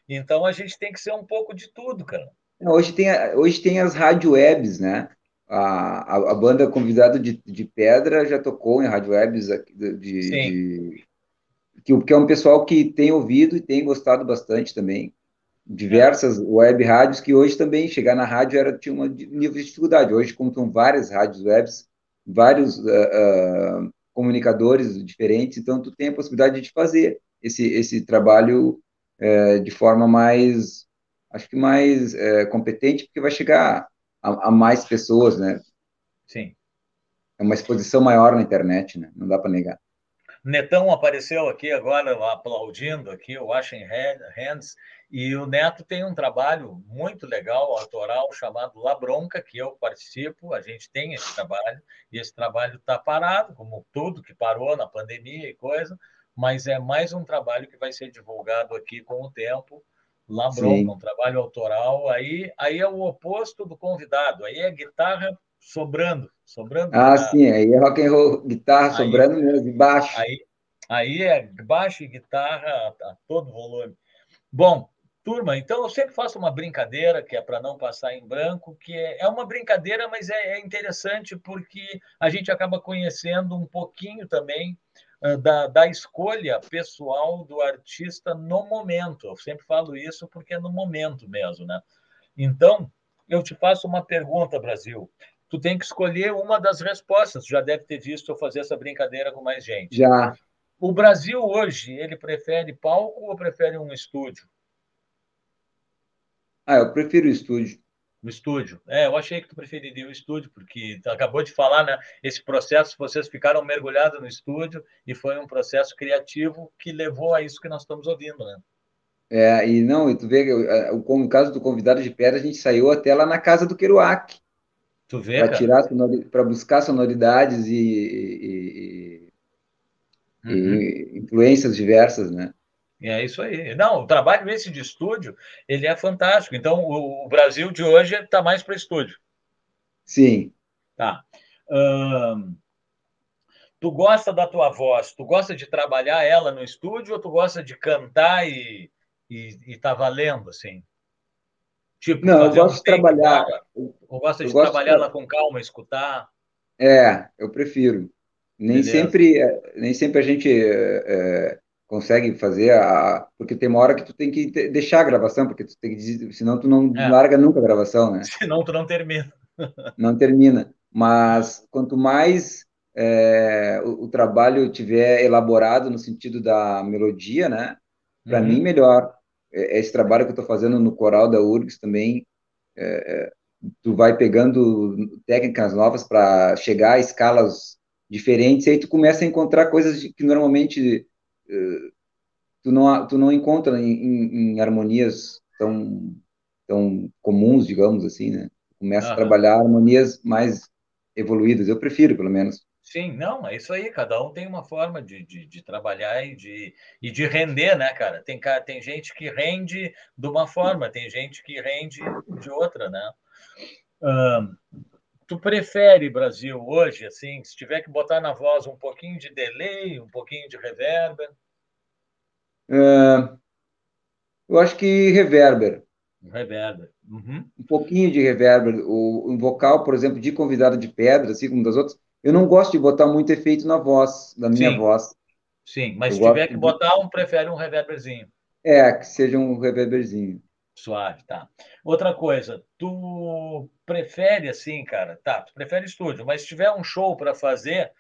[SPEAKER 1] Então a gente tem que ser um pouco de tudo, cara.
[SPEAKER 2] É, Hoje tem, hoje tem as rádio webs, né? A, a, a banda Convidado de, de Pedra já tocou em rádio webs de, de- que, que é um pessoal que tem ouvido e tem gostado bastante também. Diversas web rádios que hoje também chegar na rádio era tinha um nível de dificuldade. Hoje, como são várias rádios webs, vários ah, ah, comunicadores diferentes, então tu tem a possibilidade de fazer esse, esse trabalho eh, de forma mais acho que mais é, competente, porque vai chegar a, a, mais pessoas, né?
[SPEAKER 1] Sim.
[SPEAKER 2] É uma exposição maior na internet, né? Não dá para negar.
[SPEAKER 1] Netão apareceu aqui agora aplaudindo aqui o Washing Hands e o Neto tem um trabalho muito legal, autoral, chamado La Bronca, que eu participo, a gente tem esse trabalho, e esse trabalho está parado, como tudo que parou na pandemia e coisa, mas é mais um trabalho que vai ser divulgado aqui com o tempo, La Bronca,
[SPEAKER 2] Sim.
[SPEAKER 1] um trabalho autoral, aí, aí é o oposto do convidado, aí é guitarra sobrando, sobrando.
[SPEAKER 2] Ah,
[SPEAKER 1] guitarra.
[SPEAKER 2] sim, aí é rock and roll, guitarra
[SPEAKER 1] Aí-
[SPEAKER 2] sobrando mesmo, e baixo.
[SPEAKER 1] Aí, aí é baixo e guitarra a, todo volume. Bom, turma, então eu sempre faço uma brincadeira que é para não passar em branco, que é, é uma brincadeira, mas é, é interessante porque a gente acaba conhecendo um pouquinho também da, da escolha pessoal do artista no momento. Eu sempre falo isso porque é no momento mesmo, né? Então, eu te faço uma pergunta, Brasil. Tu tem que escolher uma das respostas. Tu já deve ter visto eu fazer essa brincadeira com mais gente.
[SPEAKER 2] Já.
[SPEAKER 1] O Brasil hoje, ele prefere palco ou prefere um estúdio?
[SPEAKER 2] Ah, eu prefiro estúdio.
[SPEAKER 1] O estúdio. É, eu achei que tu preferiria o estúdio, porque tu acabou de falar, né? Esse processo, vocês ficaram mergulhados no estúdio e foi um processo criativo que levou a isso que nós estamos ouvindo, né?
[SPEAKER 2] É, e não, e tu vê, eh, o, o caso do convidado de pedra, a gente saiu até lá na casa do Kerouac,
[SPEAKER 1] Tu vê,
[SPEAKER 2] para
[SPEAKER 1] cara?
[SPEAKER 2] tirar, para buscar sonoridades e, e- e-
[SPEAKER 1] Uhum.
[SPEAKER 2] e influências diversas, né?
[SPEAKER 1] É isso aí. Não, o trabalho esse de estúdio, ele é fantástico. Então, o, Brasil de hoje está mais para estúdio.
[SPEAKER 2] Sim.
[SPEAKER 1] Tá. Ahn, tu gosta da tua voz? Tu gosta de trabalhar ela no estúdio ou tu gosta de cantar e, e, e tá valendo, assim? Tipo,
[SPEAKER 2] Não, eu gosto de trabalhar.
[SPEAKER 1] Ou gosta
[SPEAKER 2] Eu
[SPEAKER 1] de
[SPEAKER 2] gosto de
[SPEAKER 1] trabalhar
[SPEAKER 2] tra-
[SPEAKER 1] ela com calma, escutar?
[SPEAKER 2] É, eu prefiro. Nem
[SPEAKER 1] Beleza.
[SPEAKER 2] sempre, eh, nem sempre a gente eh, eh, consegue fazer a, porque tem uma hora que tu tem que deixar a gravação, porque tu tem que, senão tu não
[SPEAKER 1] É.
[SPEAKER 2] larga nunca a gravação, né?
[SPEAKER 1] Senão tu não termina.
[SPEAKER 2] Não termina. Mas quanto mais eh, o, o trabalho tiver elaborado no sentido da melodia, né? Para
[SPEAKER 1] Uhum.
[SPEAKER 2] mim melhor. Eh, Esse trabalho que eu estou fazendo no coral da URGS também, eh, eh, tu vai pegando técnicas novas para chegar a escalas diferentes, e aí tu começa a encontrar coisas que normalmente tu, não, tu não encontra em, em, em, harmonias tão, tão comuns, digamos assim, né? Começa a trabalhar harmonias mais evoluídas, eu prefiro, pelo menos.
[SPEAKER 1] Sim, não, é isso aí. Cada um tem uma forma de, de, de, trabalhar e de, e de render, né, cara? Tem, tem gente que rende de uma forma, tem gente que rende de outra, né? Tu prefere, Brasil, hoje, assim, se tiver que botar na voz um pouquinho de delay, um pouquinho de reverber?
[SPEAKER 2] Uh, eu acho que reverber.
[SPEAKER 1] Reverber. Uhum.
[SPEAKER 2] Um pouquinho de reverber. O, o vocal, por exemplo, de convidado de pedra, assim como das outras, eu não gosto de botar muito efeito na voz, na minha
[SPEAKER 1] Sim.
[SPEAKER 2] voz.
[SPEAKER 1] Sim, mas eu se tiver que botar, um prefere um reverberzinho.
[SPEAKER 2] É, que seja um reverberzinho.
[SPEAKER 1] Suave, tá. Outra coisa, tu prefere assim, cara, tá, tu prefere estúdio, mas se tiver um show para fazer,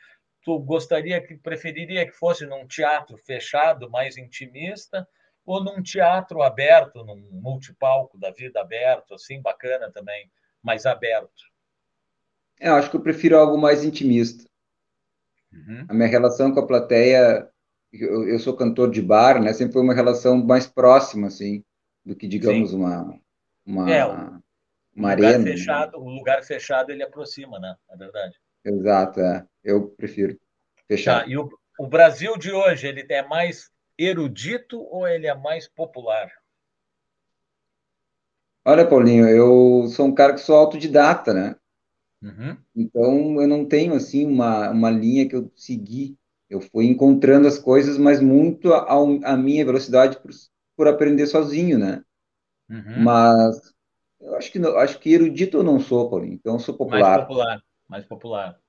[SPEAKER 1] tu gostaria que preferiria que fosse num teatro fechado, mais intimista, ou num teatro aberto, num multipalco da vida aberto, assim, bacana também, mais aberto?
[SPEAKER 2] É, eu acho que eu prefiro algo mais intimista. Uhum. A minha relação com a plateia, eu, eu, sou cantor de bar, né? Sempre foi uma relação mais próxima, assim, do que, digamos, Sim. uma, uma,
[SPEAKER 1] é,
[SPEAKER 2] uma
[SPEAKER 1] lugar
[SPEAKER 2] arena.
[SPEAKER 1] Né? Fechado, né? O lugar fechado, ele aproxima, né? É verdade.
[SPEAKER 2] Exato, é. Eu prefiro fechado. Tá,
[SPEAKER 1] e o, o Brasil de hoje, ele é mais erudito ou ele é mais popular?
[SPEAKER 2] Olha, Paulinho, eu sou um cara que sou autodidata, né?
[SPEAKER 1] Uhum.
[SPEAKER 2] Então, eu não tenho, assim, uma, uma linha que eu segui. Eu fui encontrando as coisas, mas muito a, a minha velocidade por, aprender sozinho, né?
[SPEAKER 1] Uhum.
[SPEAKER 2] Mas eu acho que, acho que erudito eu não sou, Paulinho. Então, eu sou popular.
[SPEAKER 1] Mais popular, mais popular.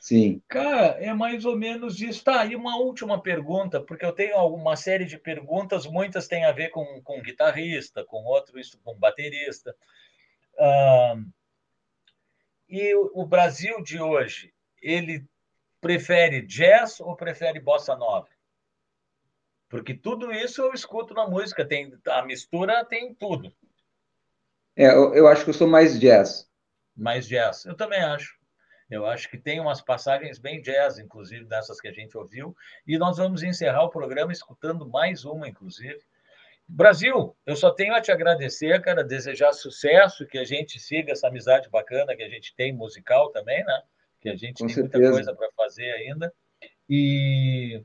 [SPEAKER 2] Sim.
[SPEAKER 1] Cara, é mais ou menos isso. Tá, e uma última pergunta, porque eu tenho uma série de perguntas, muitas têm a ver com, com guitarrista, com outro, com baterista. Uh, e o Brasil de hoje, ele prefere jazz ou prefere bossa nova? Porque tudo isso eu escuto na música, tem a mistura tem tudo.
[SPEAKER 2] É, eu, eu acho que eu sou mais jazz.
[SPEAKER 1] Mais jazz, eu também acho. Eu acho que tem umas passagens bem jazz, inclusive, dessas que a gente ouviu. E nós vamos encerrar o programa escutando mais uma, inclusive. Brasil, eu só tenho a te agradecer, cara, desejar sucesso, que a gente siga essa amizade bacana que a gente tem musical também, né? Que a gente
[SPEAKER 2] Com
[SPEAKER 1] tem
[SPEAKER 2] certeza.
[SPEAKER 1] muita coisa para fazer ainda. E,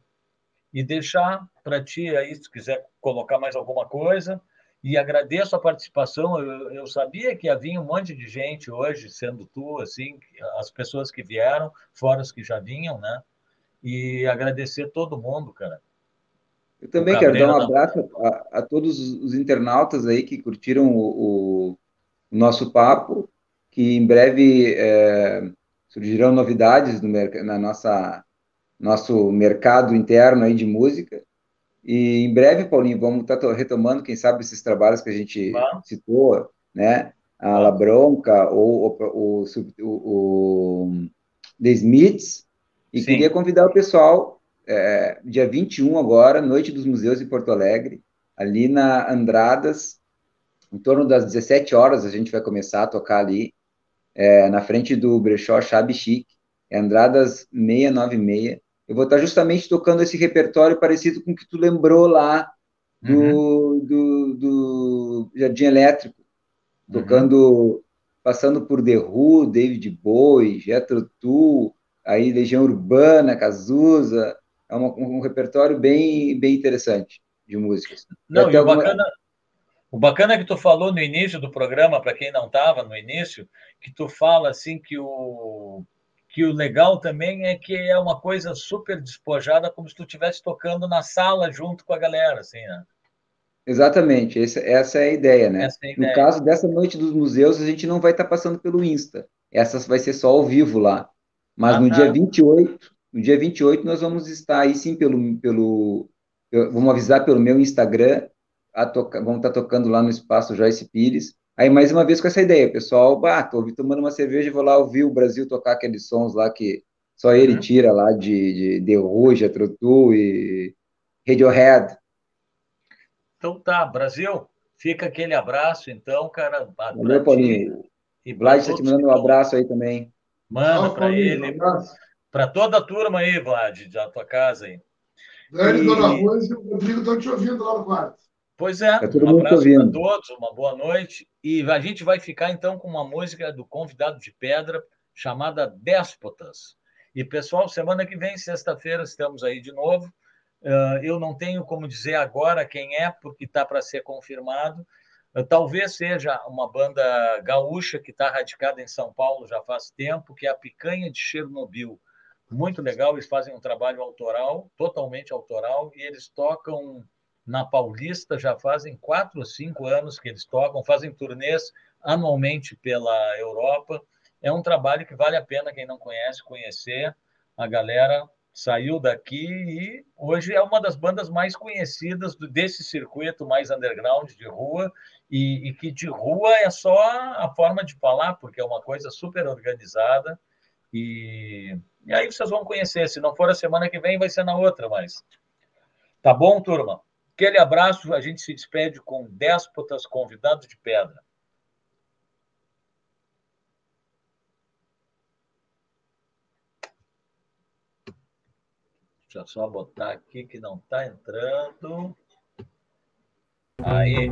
[SPEAKER 1] e deixar para ti aí, se quiser colocar mais alguma coisa. E agradeço a participação. Eu, eu sabia que havia um monte de gente hoje, sendo tu, assim, as pessoas que vieram, fora os que já vinham, né? E agradecer todo mundo, cara
[SPEAKER 2] eu também quero dar um abraço a, a, todos os internautas aí que curtiram o, o nosso papo, que em breve é, surgirão novidades no, na nossa nosso mercado interno aí de música. E em breve, Paulinho, vamos estar tá retomando, quem sabe, esses trabalhos que a gente citou, né? A La Bronca ou o, The Smiths. E Sim. queria convidar o pessoal é, dia 21 agora, Noite dos Museus em Porto Alegre, ali na Andradas, em torno das 17 horas a gente vai começar a tocar ali, é, na frente do brechó Chab Chic, é Andradas 696. Eu vou estar justamente tocando esse repertório parecido com o que tu lembrou lá do, uhum. do, do, Jardim Elétrico, uhum. tocando, uhum. passando por The Who, David Bowie, Jethro Tull, aí Legião Urbana, Cazuza, é uma, um repertório bem, bem interessante de músicas.
[SPEAKER 1] Não, e o, alguma... bacana, o bacana é que tu falou no início do programa, para quem não estava no início, que tu fala assim que o que o legal também é que é uma coisa super despojada, como se tu estivesse tocando na sala junto com a galera, assim, né?
[SPEAKER 2] Exatamente, essa, essa é a ideia, né? É a ideia. No caso dessa noite dos museus, a gente não vai estar tá passando pelo Insta. Essa vai ser só ao vivo lá. Mas ah, no tá. dia 28, no dia 28, nós vamos estar aí sim pelo. pelo vamos avisar pelo meu Instagram, toca, vamos estar tocando lá no espaço Joyce Pires. Aí, mais uma vez, com essa ideia, pessoal, bah, tô tomando uma cerveja e vou lá ouvir o Brasil tocar aqueles sons lá que só ele uhum. tira lá de, de The Rouge, Trotu e Radiohead.
[SPEAKER 1] Então tá, Brasil, fica aquele abraço, então, cara.
[SPEAKER 2] Valeu, Paulinho.
[SPEAKER 1] E
[SPEAKER 2] Vlad está te mandando um abraço aí também.
[SPEAKER 1] Manda para
[SPEAKER 4] um
[SPEAKER 1] ele,
[SPEAKER 4] abraço.
[SPEAKER 1] para toda a turma aí, Vlad, da tua casa aí.
[SPEAKER 4] Dani,
[SPEAKER 1] E-
[SPEAKER 4] Dona Rose e o Rodrigo estão te ouvindo lá no quarto.
[SPEAKER 1] Pois é,
[SPEAKER 2] Tá
[SPEAKER 1] um abraço para todos, uma boa noite. E a gente vai ficar então com uma música do convidado de pedra chamada Déspotas. E pessoal, semana que vem, sexta-feira, estamos aí de novo. Ah, eu não tenho como dizer agora quem é, porque está para ser confirmado. Ah, Talvez seja uma banda gaúcha que está radicada em São Paulo já faz tempo, que é a Picanha de Chernobyl. Muito legal, eles fazem um trabalho autoral, totalmente autoral, e eles tocam na Paulista já fazem quatro ou cinco anos que eles tocam, fazem turnês anualmente pela Europa. É um trabalho que vale a pena quem não conhece conhecer. A galera saiu daqui e hoje é uma das bandas mais conhecidas desse circuito mais underground de rua e, e que de rua é só a forma de falar, porque é uma coisa super organizada e, e aí vocês vão conhecer. Se não for a semana que vem, vai ser na outra, mas tá bom, turma? Aquele abraço, a gente se despede com Déspotas Convidado de Pedra. Deixa eu só botar aqui que não está entrando. Aí.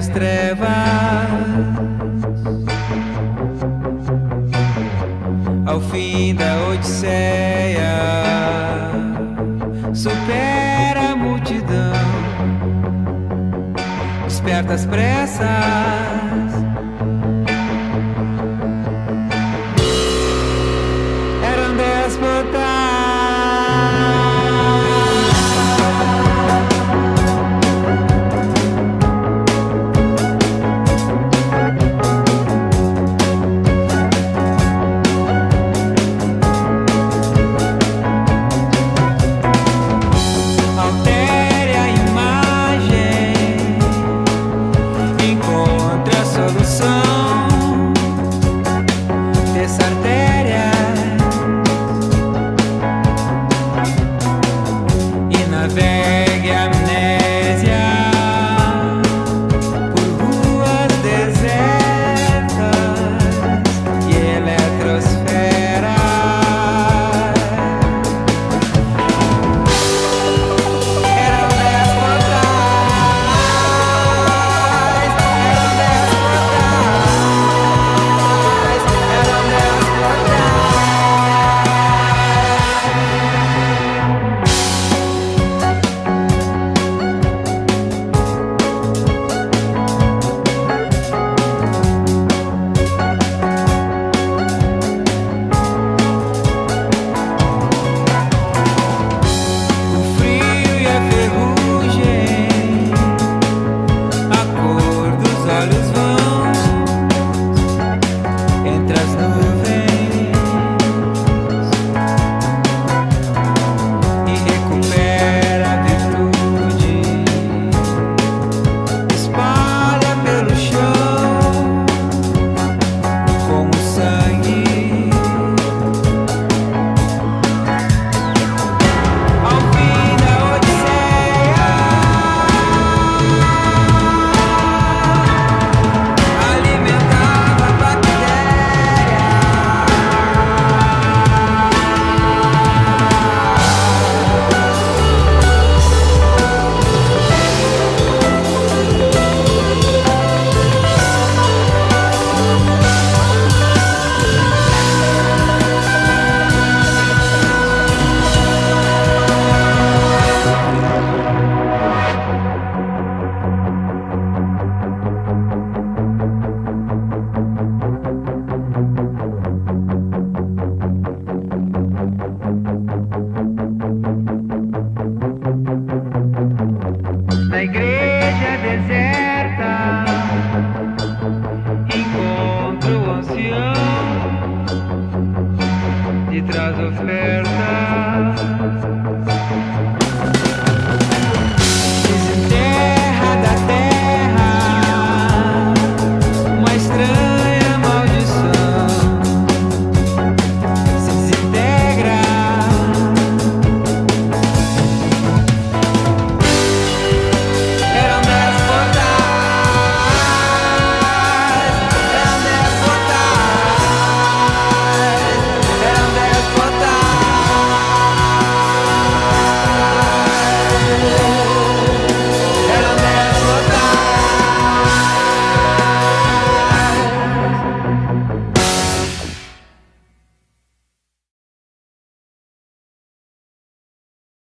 [SPEAKER 3] Às trevas, ao fim da odisseia, supera a multidão, desperta as pressas